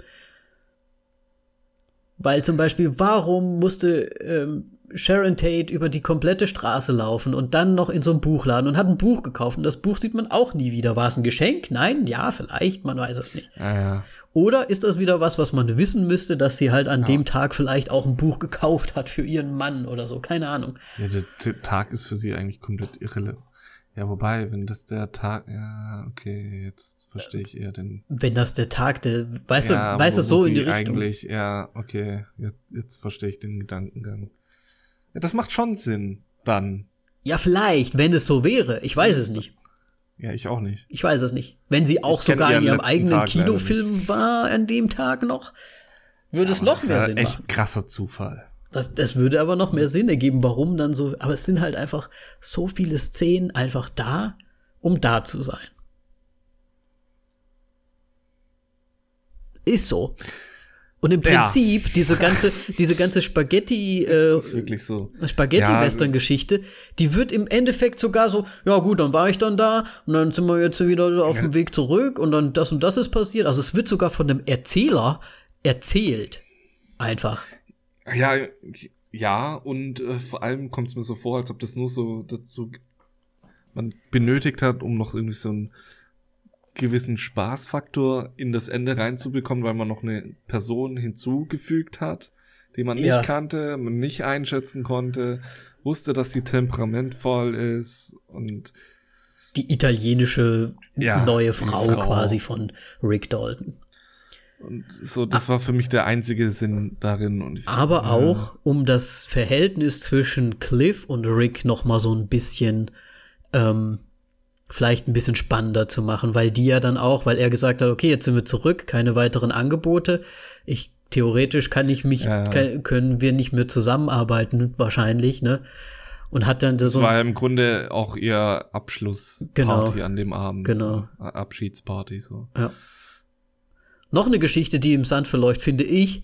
Weil zum Beispiel, warum musste ähm, Sharon Tate über die komplette Straße laufen und dann noch in so einem Buchladen und hat ein Buch gekauft und das Buch sieht man auch nie wieder. War es ein Geschenk? Nein, ja, vielleicht, man weiß es nicht. Ja, ja. Oder ist das wieder was, was man wissen müsste, dass sie halt an dem Tag vielleicht auch ein Buch gekauft hat für ihren Mann oder so? Keine Ahnung. ja der Tag ist für sie eigentlich komplett irrelevant. Ja, wobei, wenn das der Tag, ja, okay, jetzt verstehe ich eher den. Wenn das der Tag, der, weißt ja, du, weißt du, so in die Richtung. Eigentlich, ja, okay, jetzt, jetzt verstehe ich den Gedankengang. Ja, das macht schon Sinn, dann. Ja, vielleicht, wenn es so wäre. Ich weiß es nicht. Ja, ich auch nicht. Ich weiß es nicht. Wenn sie auch Ich sogar in ihrem eigenen Tag Kinofilm war an dem Tag noch, würde es Aber noch das mehr Sinn echt machen. krasser Zufall. Das, das würde aber noch mehr Sinn ergeben, warum dann so. Aber es sind halt einfach so viele Szenen einfach da, um da zu sein. Ist so. Und im Ja. Prinzip, diese ganze, <laughs> diese ganze Spaghetti, äh, Das ist wirklich so. Spaghetti-Western-Geschichte, die wird im Endeffekt sogar so, ja gut, dann war ich dann da und dann sind wir jetzt wieder auf Ja. dem Weg zurück und dann das und das ist passiert. Also es wird sogar von dem Erzähler erzählt. Einfach. Ja, ja, und äh, vor allem kommt es mir so vor, als ob das nur so dazu man benötigt hat, um noch irgendwie so einen gewissen Spaßfaktor in das Ende reinzubekommen, weil man noch eine Person hinzugefügt hat, die man nicht Ja. kannte, man nicht einschätzen konnte, wusste, dass sie temperamentvoll ist und Die italienische Ja, neue Frau, Frau. quasi von Rick Dalton. Und so, das war für mich der einzige Sinn darin. Aber ja. auch, um das Verhältnis zwischen Cliff und Rick noch mal so ein bisschen, ähm, vielleicht ein bisschen spannender zu machen, weil die ja dann auch, weil er gesagt hat, okay, jetzt sind wir zurück, keine weiteren Angebote. Ich theoretisch kann ich mich, Ja. kann, können wir nicht mehr zusammenarbeiten, wahrscheinlich, ne? Und hat dann Das so. war im Grunde auch ihr Abschlussparty Genau. an dem Abend. Genau. So. Abschiedsparty, so. Ja. Noch eine Geschichte, die im Sand verläuft, finde ich,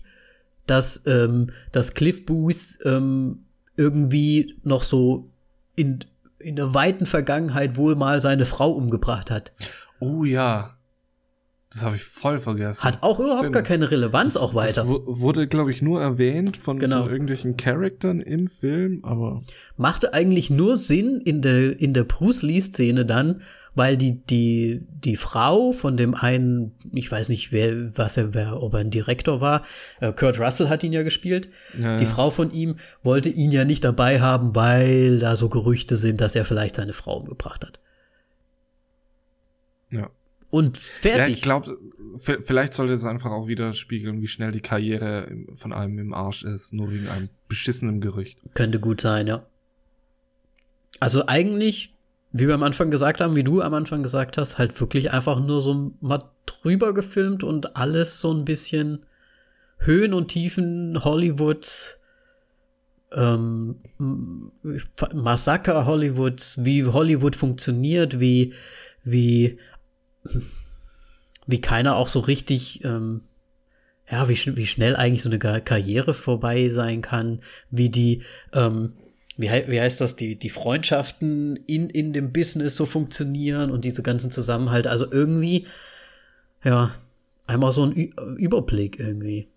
dass, ähm, dass Cliff Booth ähm, irgendwie noch so in, in der weiten Vergangenheit wohl mal seine Frau umgebracht hat. Oh ja. Das habe ich voll vergessen. Hat auch überhaupt Stimmt. gar keine Relevanz das, auch weiter. Das wu- wurde, glaube ich, nur erwähnt von, Genau. von irgendwelchen Charaktern im Film, aber Machte eigentlich nur Sinn in der, in der Bruce Lee-Szene dann, weil die, die, die Frau von dem einen, ich weiß nicht, wer, was er, wer, ob er ein Direktor war, äh, Kurt Russell hat ihn ja gespielt. ja, Die ja. Frau von ihm wollte ihn ja nicht dabei haben, weil da so Gerüchte sind, dass er vielleicht seine Frau umgebracht hat. Ja. Und Ja, fertig. ich glaube, vielleicht sollte es einfach auch widerspiegeln, wie schnell die Karriere von einem im Arsch ist, nur wegen einem beschissenen Gerücht. Könnte gut sein, ja. Also eigentlich, wie wir am Anfang gesagt haben, wie du am Anfang gesagt hast, halt wirklich einfach nur so mal drüber gefilmt und alles so ein bisschen Höhen und Tiefen Hollywoods, ähm, Massaker Hollywoods, wie Hollywood funktioniert, wie, wie, wie keiner auch so richtig, ähm, ja, wie, wie schnell eigentlich so eine Karriere vorbei sein kann, wie die, ähm, wie, wie heißt das, die, die Freundschaften in, in dem Business so funktionieren und diese ganzen Zusammenhalte. Also irgendwie, ja, einmal so ein Ü Überblick irgendwie.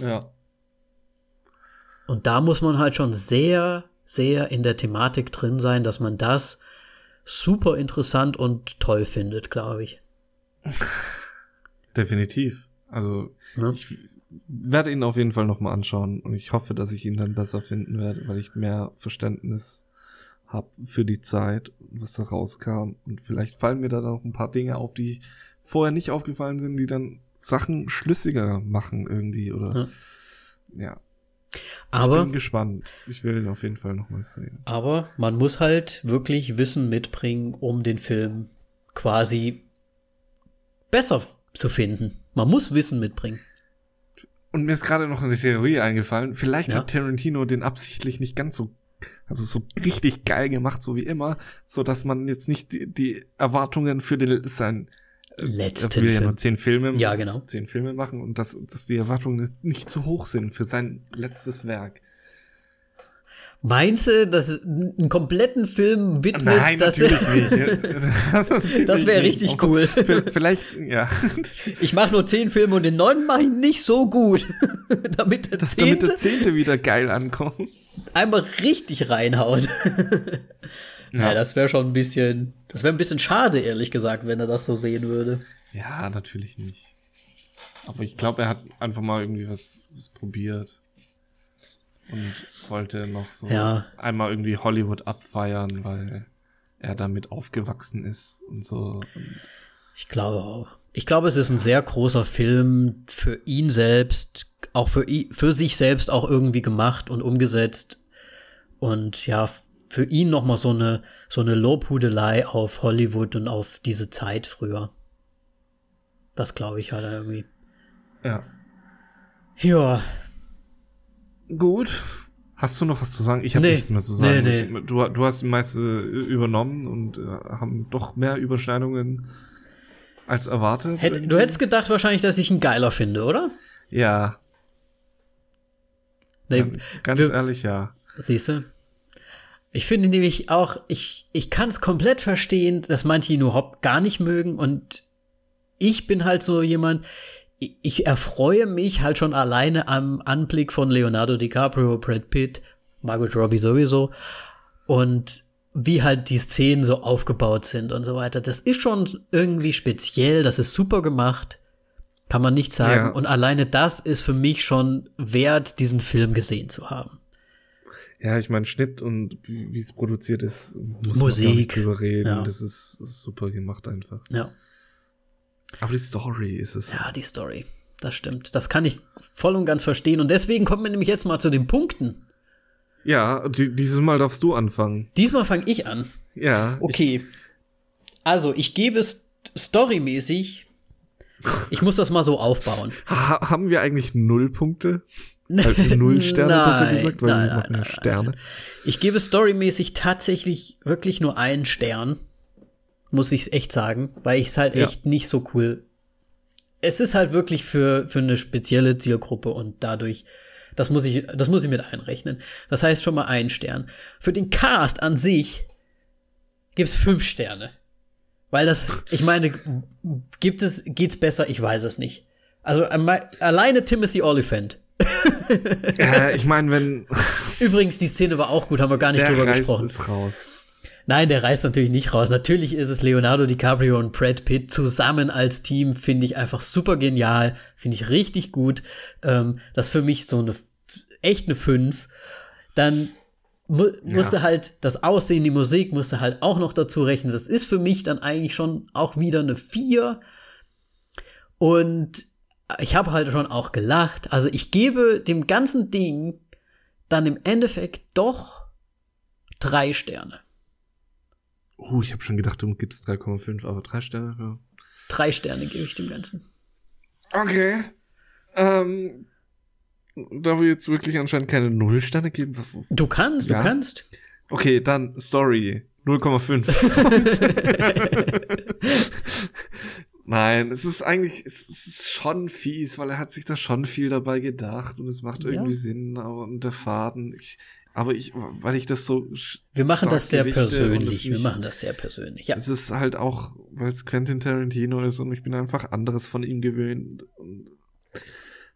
Ja. Und da muss man halt schon sehr, sehr in der Thematik drin sein, dass man das super interessant und toll findet, glaube ich. <laughs> Definitiv. Also Ne? ich werde ihn auf jeden Fall nochmal anschauen und ich hoffe, dass ich ihn dann besser finden werde, weil ich mehr Verständnis habe für die Zeit, was da rauskam. Und vielleicht fallen mir da noch ein paar Dinge auf, die vorher nicht aufgefallen sind, die dann Sachen schlüssiger machen irgendwie oder ja. Ich Aber, bin gespannt. Ich will ihn auf jeden Fall nochmal sehen. aber man muss halt wirklich Wissen mitbringen, um den Film quasi besser zu finden. Man muss Wissen mitbringen. Und mir ist gerade noch eine Theorie eingefallen. Vielleicht Ja. hat Tarantino den absichtlich nicht ganz so, also so richtig geil gemacht, so wie immer, so dass man jetzt nicht die, die Erwartungen für den sein äh, Letzten er will ja Film. nur zehn Filme, Ja, genau. zehn Filme machen und dass, dass die Erwartungen nicht zu hoch sind für sein letztes Werk. Meinst du, dass einen kompletten Film widmet, Nein, dass natürlich nicht. <laughs> Das wär richtig cool. V- Vielleicht, ja. ich mache nur zehn Filme und den neunten mache ich nicht so gut, <laughs> damit der Damit zehnte der Zehnte wieder geil ankommt. einmal richtig reinhaut. <laughs> Ja, das wäre schon ein bisschen, das wäre ein bisschen schade, ehrlich gesagt, wenn er das so sehen würde. Ja, natürlich nicht. Aber ich glaube, er hat einfach mal irgendwie was, was probiert. Und wollte noch so Ja. einmal irgendwie Hollywood abfeiern, weil er damit aufgewachsen ist und so. Und Ich glaube auch. Ich glaube, es ist ein sehr großer Film für ihn selbst, auch für, für sich selbst auch irgendwie gemacht und umgesetzt. Und ja, für ihn noch mal so eine, so eine Lobhudelei auf Hollywood und auf diese Zeit früher. Das glaube ich halt irgendwie. ja. Ja, Gut. Hast du noch was zu sagen? Ich habe Nee. nichts mehr zu sagen. Nee, Ich- Du, du hast die meiste übernommen und äh, haben doch mehr Überschneidungen als erwartet. Hätt, du hättest gedacht wahrscheinlich, dass ich ihn geiler finde, oder? Ja, Nee, ganz wir- ehrlich, ja. Siehst du? Ich finde nämlich auch, ich, ich kann es komplett verstehen, dass manche ihn überhaupt gar nicht mögen und ich bin halt so jemand, ich, erfreue mich halt schon alleine am Anblick von Leonardo DiCaprio, Brad Pitt, Margot Robbie sowieso und wie halt die Szenen so aufgebaut sind und so weiter. Das ist schon irgendwie speziell, das ist super gemacht, kann man nicht sagen. Ja. Und alleine das ist für mich schon wert, diesen Film gesehen zu haben. Ja, ich meine, Schnitt und wie es produziert ist, muss Musik, man gar nicht drüber reden. ja. Das, ist, das ist super gemacht einfach. Ja. Aber die Story ist es. Ja, die Story. Das stimmt. Das kann ich voll und ganz verstehen. Und deswegen kommen wir nämlich jetzt mal zu den Punkten. Ja, die, dieses Mal darfst du anfangen. Diesmal fange ich an. Ja. Okay. also, ich gebe es storymäßig. Ich muss das mal so aufbauen. <laughs> Ich, ha, haben wir eigentlich null Punkte? <laughs> Halt null Sterne, Nein, besser gesagt, weil nein, wir machen nein, Sterne. Ich gebe storymäßig tatsächlich wirklich nur einen Stern. Muss ich echt sagen, weil ich es halt Ja. echt nicht so cool. Es ist halt wirklich für, für eine spezielle Zielgruppe und dadurch, das muss ich, das muss ich mit einrechnen. Das heißt schon mal einen Stern. Für den Cast an sich gibt's fünf Sterne. Weil das, ich meine, gibt es, geht's besser? Ich weiß es nicht. Also alleine Timothy Oliphant. Äh, ich meine, wenn <laughs> Übrigens, die Szene war auch gut, haben wir gar nicht drüber gesprochen. es raus. Nein, der reißt natürlich nicht raus. Natürlich ist es Leonardo DiCaprio und Brad Pitt zusammen als Team, finde ich einfach super genial, finde ich richtig gut. Ähm, das ist für mich so eine echt eine 5. Dann mu musste halt das Aussehen, die Musik musste halt auch noch dazu rechnen. Das ist für mich dann eigentlich schon auch wieder eine 4. Und ich habe halt schon auch gelacht. Also ich gebe dem ganzen Ding dann im Endeffekt doch drei Sterne. Uh, ich habe schon gedacht, du gibst 3,5, aber drei Sterne. Ja. Drei Sterne gebe ich dem Ganzen. Okay. Ähm, da wir jetzt wirklich anscheinend keine Nullsterne geben. w- w- Du kannst, Ja. du kannst. Okay, dann Story 0,5. <laughs> Nein, es ist eigentlich, es es ist schon fies, weil er hat sich da schon viel dabei gedacht und es macht irgendwie Ja. Sinn, aber und der Faden, ich, aber ich, weil ich das so, Wir machen das sehr persönlich. Wir machen das sehr persönlich. Ja. es ist halt auch, weil es Quentin Tarantino ist und ich bin einfach anderes von ihm gewöhnt. Und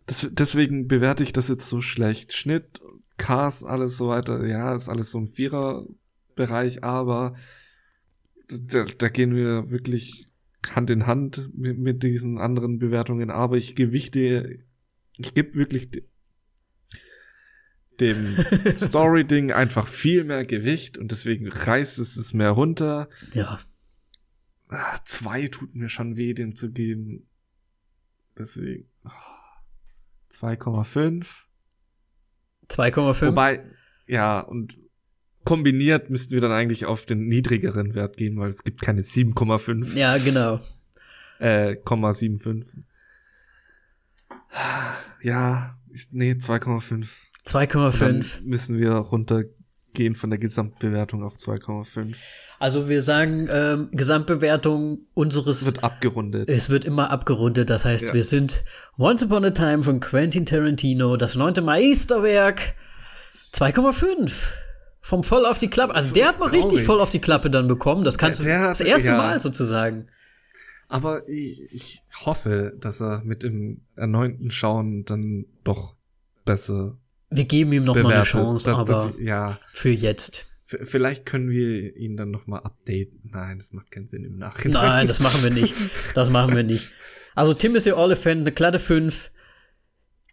das, deswegen bewerte ich das jetzt so schlecht. Schnitt, Cast, alles so weiter, ja, ist alles so im Viererbereich, aber da, da gehen wir wirklich Hand in Hand mit, mit diesen anderen Bewertungen, aber ich gewichte, ich gebe wirklich dem <laughs> Story-Ding einfach viel mehr Gewicht und deswegen reißt es es mehr runter. ja. Ah, zwei tut mir schon weh, dem zu geben. Deswegen. ah, 2,5. 2,5. Wobei, ja, und kombiniert müssten wir dann eigentlich auf den niedrigeren Wert gehen, weil es gibt keine 7,5. Ja, genau. Äh, 0,75. Ja, ich, nee, 2,5. Und Dann 2,5. müssen wir runtergehen von der Gesamtbewertung auf 2,5. Also wir sagen, ähm, Gesamtbewertung unseres. Wird abgerundet. es wird immer abgerundet. Das heißt, Ja. wir sind Once Upon a Time von Quentin Tarantino, das neunte Meisterwerk. 2,5. Vom voll auf die Klappe. Also Das der hat mal richtig voll auf die Klappe dann bekommen. Das kannst Der- der du hat- das erste ja. Mal sozusagen. Aber ich, ich hoffe, dass er mit dem erneuten Schauen dann doch besser Wir geben ihm noch mal eine bewertet. Chance, Dass- aber dass- ja, für jetzt. v- vielleicht können wir ihn dann noch mal updaten. Nein, das macht keinen Sinn im Nachhinein. Nein, das machen wir nicht. <laughs> Das machen wir nicht. Also Timothy Oliphant, eine glatte 5.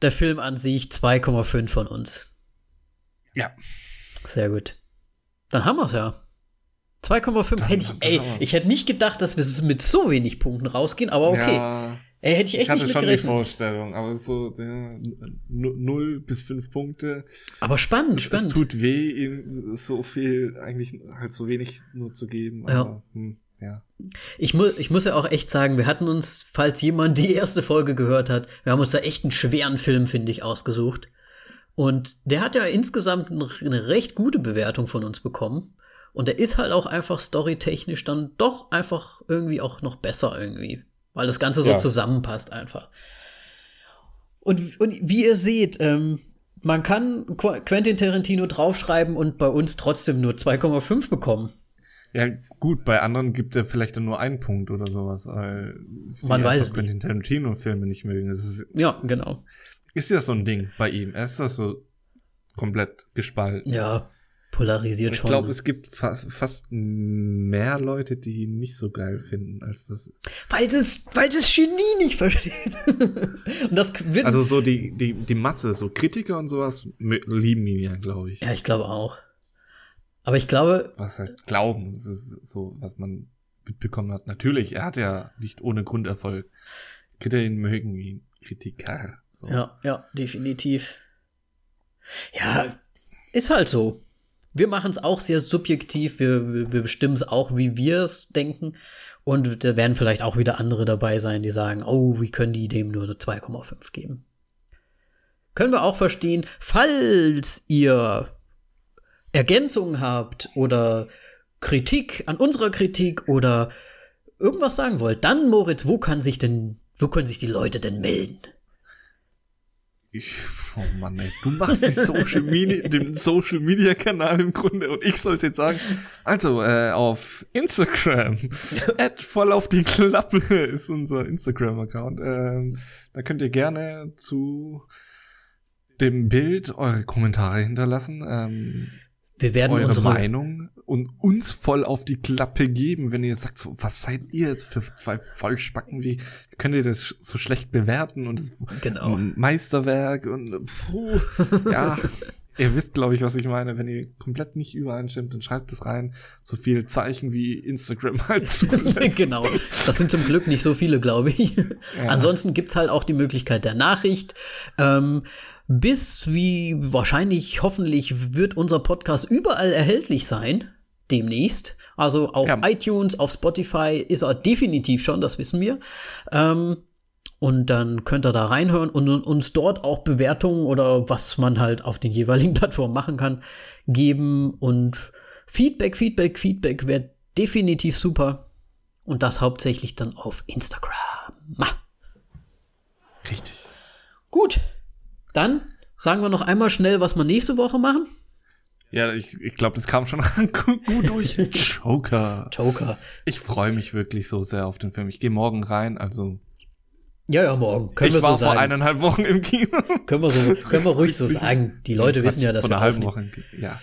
Der Film an sich 2,5 von uns. Ja. Sehr gut. Dann haben wir's ja. 2,5 Dann- hätte ich, ey, ich hätte nicht gedacht, dass wir mit so wenig Punkten rausgehen, aber okay. Ja, Ey, hätte ich ich echt hatte nicht schon die. Vorstellung, aber so ja, 0 bis 5 Punkte. Aber spannend, Es spannend. tut weh, ihm so viel, eigentlich halt so wenig nur zu geben. Ja. Aber, hm, ja. Ich, mu ich muss ja auch echt sagen, wir hatten uns, falls jemand die erste Folge gehört hat, wir haben uns da echt einen schweren Film, finde ich, ausgesucht. Und der hat ja insgesamt eine recht gute Bewertung von uns bekommen. Und der ist halt auch einfach storytechnisch dann doch einfach irgendwie auch noch besser irgendwie. Weil das Ganze so Ja. zusammenpasst einfach. Und, und wie ihr seht, ähm, man kann Qu Quentin Tarantino draufschreiben und bei uns trotzdem nur 2,5 bekommen. Ja, gut, bei anderen gibt er vielleicht dann nur einen Punkt oder sowas, weil Man weiß es nicht. Quentin Tarantino-Filme nicht mögen. Das ist, Ja, genau. ist ja so ein Ding bei ihm. Er ist da so komplett gespalten. Ja, polarisiert ich schon. glaube, es gibt fast, fast mehr Leute, die ihn nicht so geil finden, als das. Weil das, weil das Genie nicht versteht. <laughs> Und das wird. Also so die, die, die Masse, so Kritiker und sowas, lieben ihn ja, glaube ich. ja, ich glaube auch. Aber ich glaube, Was heißt glauben? Das ist so, was man mitbekommen hat. Natürlich, er hat ja nicht ohne Grund Erfolg. Kritiker mögen ihn. Kritiker. So. ja, ja, definitiv. Ja, ist halt so. Wir machen es auch sehr subjektiv. Wir, wir, bestimmen es auch, wie wir es denken. Und da werden vielleicht auch wieder andere dabei sein, die sagen, oh, wie können die dem nur eine 2,5 geben? Können wir auch verstehen. Falls ihr Ergänzungen habt oder Kritik an unserer Kritik oder irgendwas sagen wollt, dann Moritz, wo kann sich denn, wo können sich die Leute denn melden? Ich, oh Mann, ey, du machst die Social Media, den Social Media Kanal im Grunde und ich soll es jetzt sagen. Also, äh, auf Instagram, at voll auf die Klappe ist unser Instagram-Account. Ähm, da könnt ihr gerne zu dem Bild eure Kommentare hinterlassen. Ähm, wir werden eure unsere Meinung und uns voll auf die Klappe geben, wenn ihr sagt, so, was seid ihr jetzt für zwei Vollspacken? Wie könnt ihr das so schlecht bewerten und Genau. Meisterwerk und puh, ja. <laughs> Ihr wisst, glaube ich, was ich meine. Wenn ihr komplett nicht übereinstimmt, dann schreibt es rein. So viele Zeichen wie Instagram <laughs> halt zulässt. <laughs> genau. Das sind zum Glück nicht so viele, glaube ich. Ja. Ansonsten gibt's halt auch die Möglichkeit der Nachricht. Ähm, bis wie wahrscheinlich, hoffentlich wird unser Podcast überall erhältlich sein. Demnächst. Also auf Ja. iTunes, auf Spotify ist er definitiv schon, das wissen wir. Ähm, und dann könnt ihr da reinhören und uns dort auch Bewertungen oder was man halt auf den jeweiligen <laughs> Plattformen machen kann, geben. Und Feedback, Feedback, Feedback wäre definitiv super. Und das hauptsächlich dann auf Instagram. Richtig. Gut, dann sagen wir noch einmal schnell, was wir nächste Woche machen. Ja, ich, ich glaube, das kam schon <laughs> gut durch. Joker. Joker. Ich freue mich wirklich so sehr auf den Film. Ich gehe morgen rein, also Ja, ja, morgen. Können ich wir war so vor sagen. eineinhalb Wochen im Kino. Können wir, so, können wir ruhig so <laughs> sagen. Die Leute wissen ja, dass vor wir einer halben. Woche. im Kino. Ja.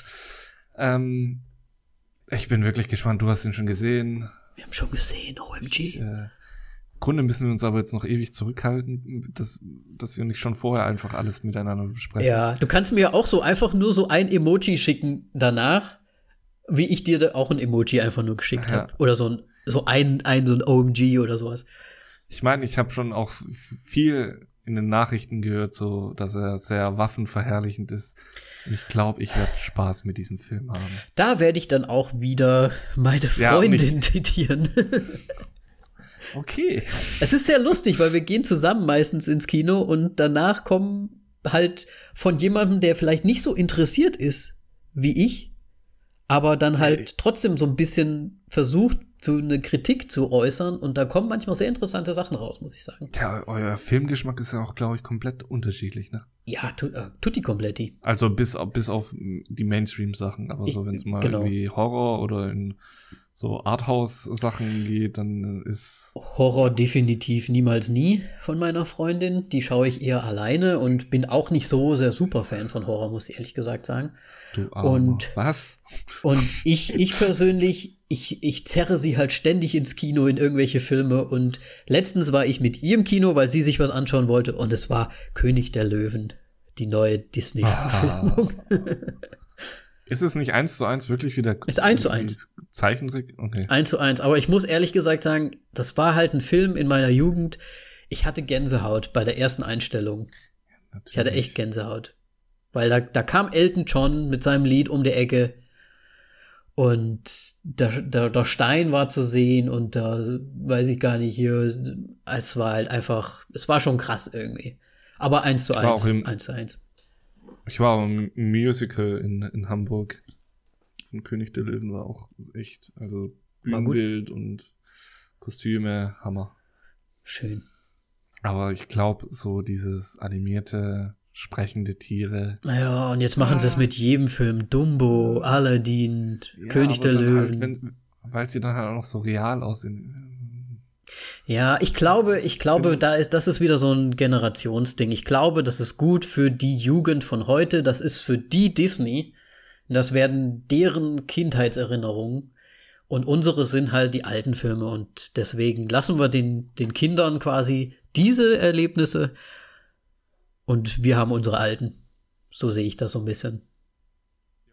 Ähm, ich bin wirklich gespannt. Du hast ihn schon gesehen. Wir haben schon gesehen, Ich, OMG. äh, im Grunde müssen wir uns aber jetzt noch ewig zurückhalten, dass, dass wir nicht schon vorher einfach alles miteinander besprechen. Ja, du kannst mir auch so einfach nur so ein Emoji schicken danach, wie ich dir da auch ein Emoji einfach nur geschickt Ja. habe. Oder so ein, so ein, ein, so ein OMG oder sowas. Ich meine, ich habe schon auch viel in den Nachrichten gehört, so dass er sehr waffenverherrlichend ist. Ich glaube, ich werde Spaß mit diesem Film haben. Da werde ich dann auch wieder meine Ja, und Freundin zitieren. <laughs> Okay. Es ist sehr lustig, weil wir gehen zusammen meistens ins Kino und danach kommen halt von jemandem, der vielleicht nicht so interessiert ist wie ich, aber dann halt Nee. trotzdem so ein bisschen versucht, so eine Kritik zu äußern und da kommen manchmal sehr interessante Sachen raus, muss ich sagen. Ja, euer Filmgeschmack ist ja auch, glaube ich, komplett unterschiedlich, ne? Ja, tu, äh, tutti completi. Also bis, auf- bis auf die Mainstream-Sachen, aber so, wenn es mal genau. irgendwie Horror oder in so Arthouse-Sachen geht, dann ist. Horror definitiv niemals nie von meiner Freundin. Die schaue ich eher alleine und bin auch nicht so sehr super Fan von Horror, muss ich ehrlich gesagt sagen. Du Armer. Und- Was? Und ich, ich persönlich, ich, ich zerre sie halt ständig ins Kino in irgendwelche Filme. Und letztens war ich mit ihr im Kino, weil sie sich was anschauen wollte. Und es war König der Löwen, die neue Disney-Verfilmung. <laughs> Ist es nicht eins zu eins wirklich wieder? Ist eins zu eins. Zeichentrick? Okay. Eins zu eins. Aber ich muss ehrlich gesagt sagen, das war halt ein Film in meiner Jugend. Ich hatte Gänsehaut bei der ersten Einstellung. Ich hatte echt Gänsehaut. Weil da, da kam Elton John mit seinem Lied um die Ecke und der, der, der Stein war zu sehen und da weiß ich gar nicht hier. Es war halt einfach, es war schon krass irgendwie. Aber eins zu eins. auch im- Eins zu eins. Ich war im Musical in, in Hamburg von König der Löwen war auch echt, also. Bühnenbild und Kostüme, Hammer. Schön. Aber ich glaube, so dieses animierte, sprechende Tiere. Naja, und jetzt machen sie es mit jedem Film. Dumbo, Aladdin, König aber der dann Löwen. Halt, weil sie dann halt auch noch so real aussehen. Ja, ich glaube, ich glaube, da ist, das ist wieder so ein Generationsding. Ich glaube, das ist gut für die Jugend von heute. Das ist für die Disney. Das werden deren Kindheitserinnerungen. Und unsere sind halt die alten Filme. Und deswegen lassen wir den, den Kindern quasi diese Erlebnisse. Und wir haben unsere alten. So sehe ich das so ein bisschen.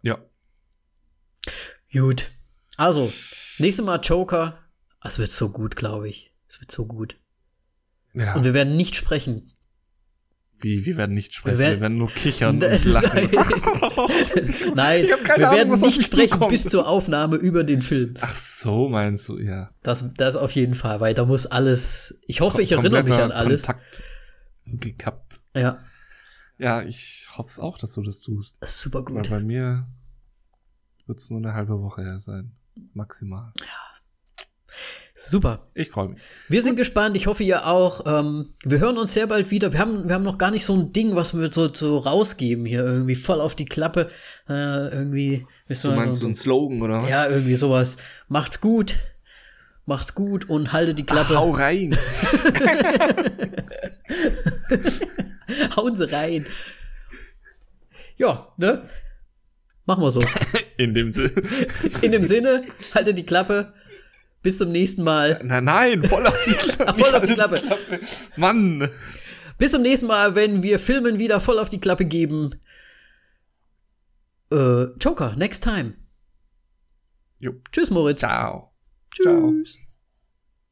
Ja. Gut. Also, nächstes Mal Joker. Es wird so gut, glaube ich. Es wird so gut. ja. Und wir werden nicht sprechen. Wie, wir werden nicht sprechen, Wir wir werden- werden, nur kichern <laughs> Nein. und lachen. <laughs> Nein, keine wir Ahnung, werden nicht sprechen zukommt. bis zur Aufnahme über den Film. Ach so, meinst du, ja. Das, das auf jeden Fall, weil da muss alles. Ich hoffe, ich erinnere mich an alles. Kontakt gekappt. Ja. Ja, ich hoffe es auch, dass du das tust. Super Weil gut. bei mir wird es nur eine halbe Woche her sein. Maximal. Super. Ich freue mich. Wir sind gespannt. Ich hoffe, ihr auch. Ähm, wir hören uns sehr bald wieder. Wir haben, wir haben noch gar nicht so ein Ding, was wir so, so rausgeben hier. Irgendwie voll auf die Klappe. Äh, irgendwie. Du mal, meinst so so, einen Slogan oder was? Ja, irgendwie sowas. Macht's gut. Macht's gut und haltet die Klappe. Hau rein. <laughs> Hauen sie rein. Ja, ne? Machen wir so. In dem Sinne. In dem Sinne, haltet die Klappe. Bis zum nächsten Mal. Nein, nein, voll auf die <laughs> Klappe. Voll auf die Klappe. Mann. Bis zum nächsten Mal, wenn wir Filmen wieder voll auf die Klappe geben. Äh, Joker, next time. Jo. Tschüss, Moritz. Ciao. Tschüss. Ciao.